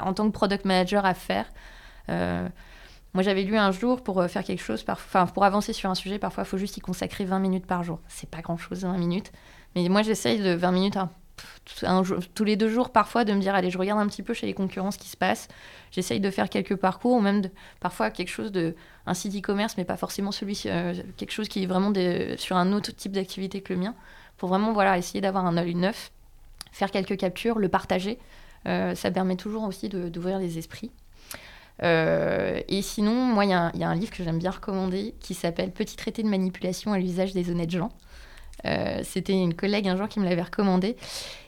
en tant que product manager à faire. moi, j'avais lu un jour pour faire quelque chose, enfin pour avancer sur un sujet, parfois, il faut juste y consacrer 20 minutes par jour. C'est pas grand-chose, 20 minutes. Mais moi, j'essaye de 20 minutes tous les deux jours parfois de me dire allez je regarde un petit peu chez les concurrents ce qui se passe. J'essaye de faire quelques parcours ou même parfois quelque chose de un site e-commerce mais pas forcément celui euh, quelque chose qui est vraiment sur un autre type d'activité que le mien. Pour vraiment voilà essayer d'avoir un œil neuf faire quelques captures le partager euh, ça permet toujours aussi d'ouvrir les esprits. Euh, et sinon, moi, il y, y, a un livre que j'aime bien recommander qui s'appelle Petit traité de manipulation à l'usage des honnêtes gens. Euh, c'était une collègue un jour qui me l'avait recommandé.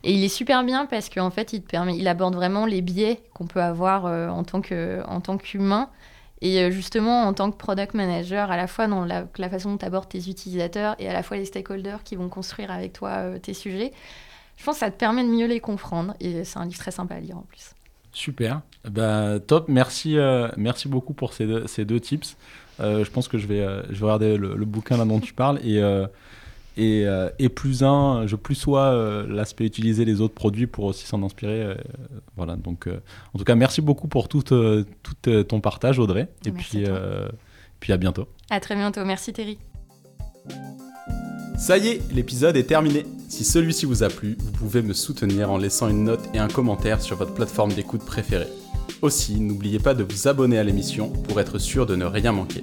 Et il est super bien parce qu'en fait, il, permet, il aborde vraiment les biais qu'on peut avoir euh, en tant qu'humain. Et euh, justement, en tant que product manager, à la fois dans la, façon dont tu abordes tes utilisateurs et à la fois les stakeholders qui vont construire avec toi tes sujets, je pense que ça te permet de mieux les comprendre. Et c'est un livre très sympa à lire en plus. Super. Bah, top. Merci, merci beaucoup pour ces deux, ces deux tips. je pense que je vais, je vais regarder le, bouquin dont tu parles. Et et, euh, et, plus un, je plus sois euh, l'aspect utiliser les autres produits pour aussi s'en inspirer. Euh, voilà, donc en tout cas, merci beaucoup pour tout, tout ton partage, Audrey. Et puis, puis à bientôt. À très bientôt. Merci, Thierry. Ça y est, l'épisode est terminé. Si celui-ci vous a plu, vous pouvez me soutenir en laissant une note et un commentaire sur votre plateforme d'écoute préférée. Aussi, n'oubliez pas de vous abonner à l'émission pour être sûr de ne rien manquer.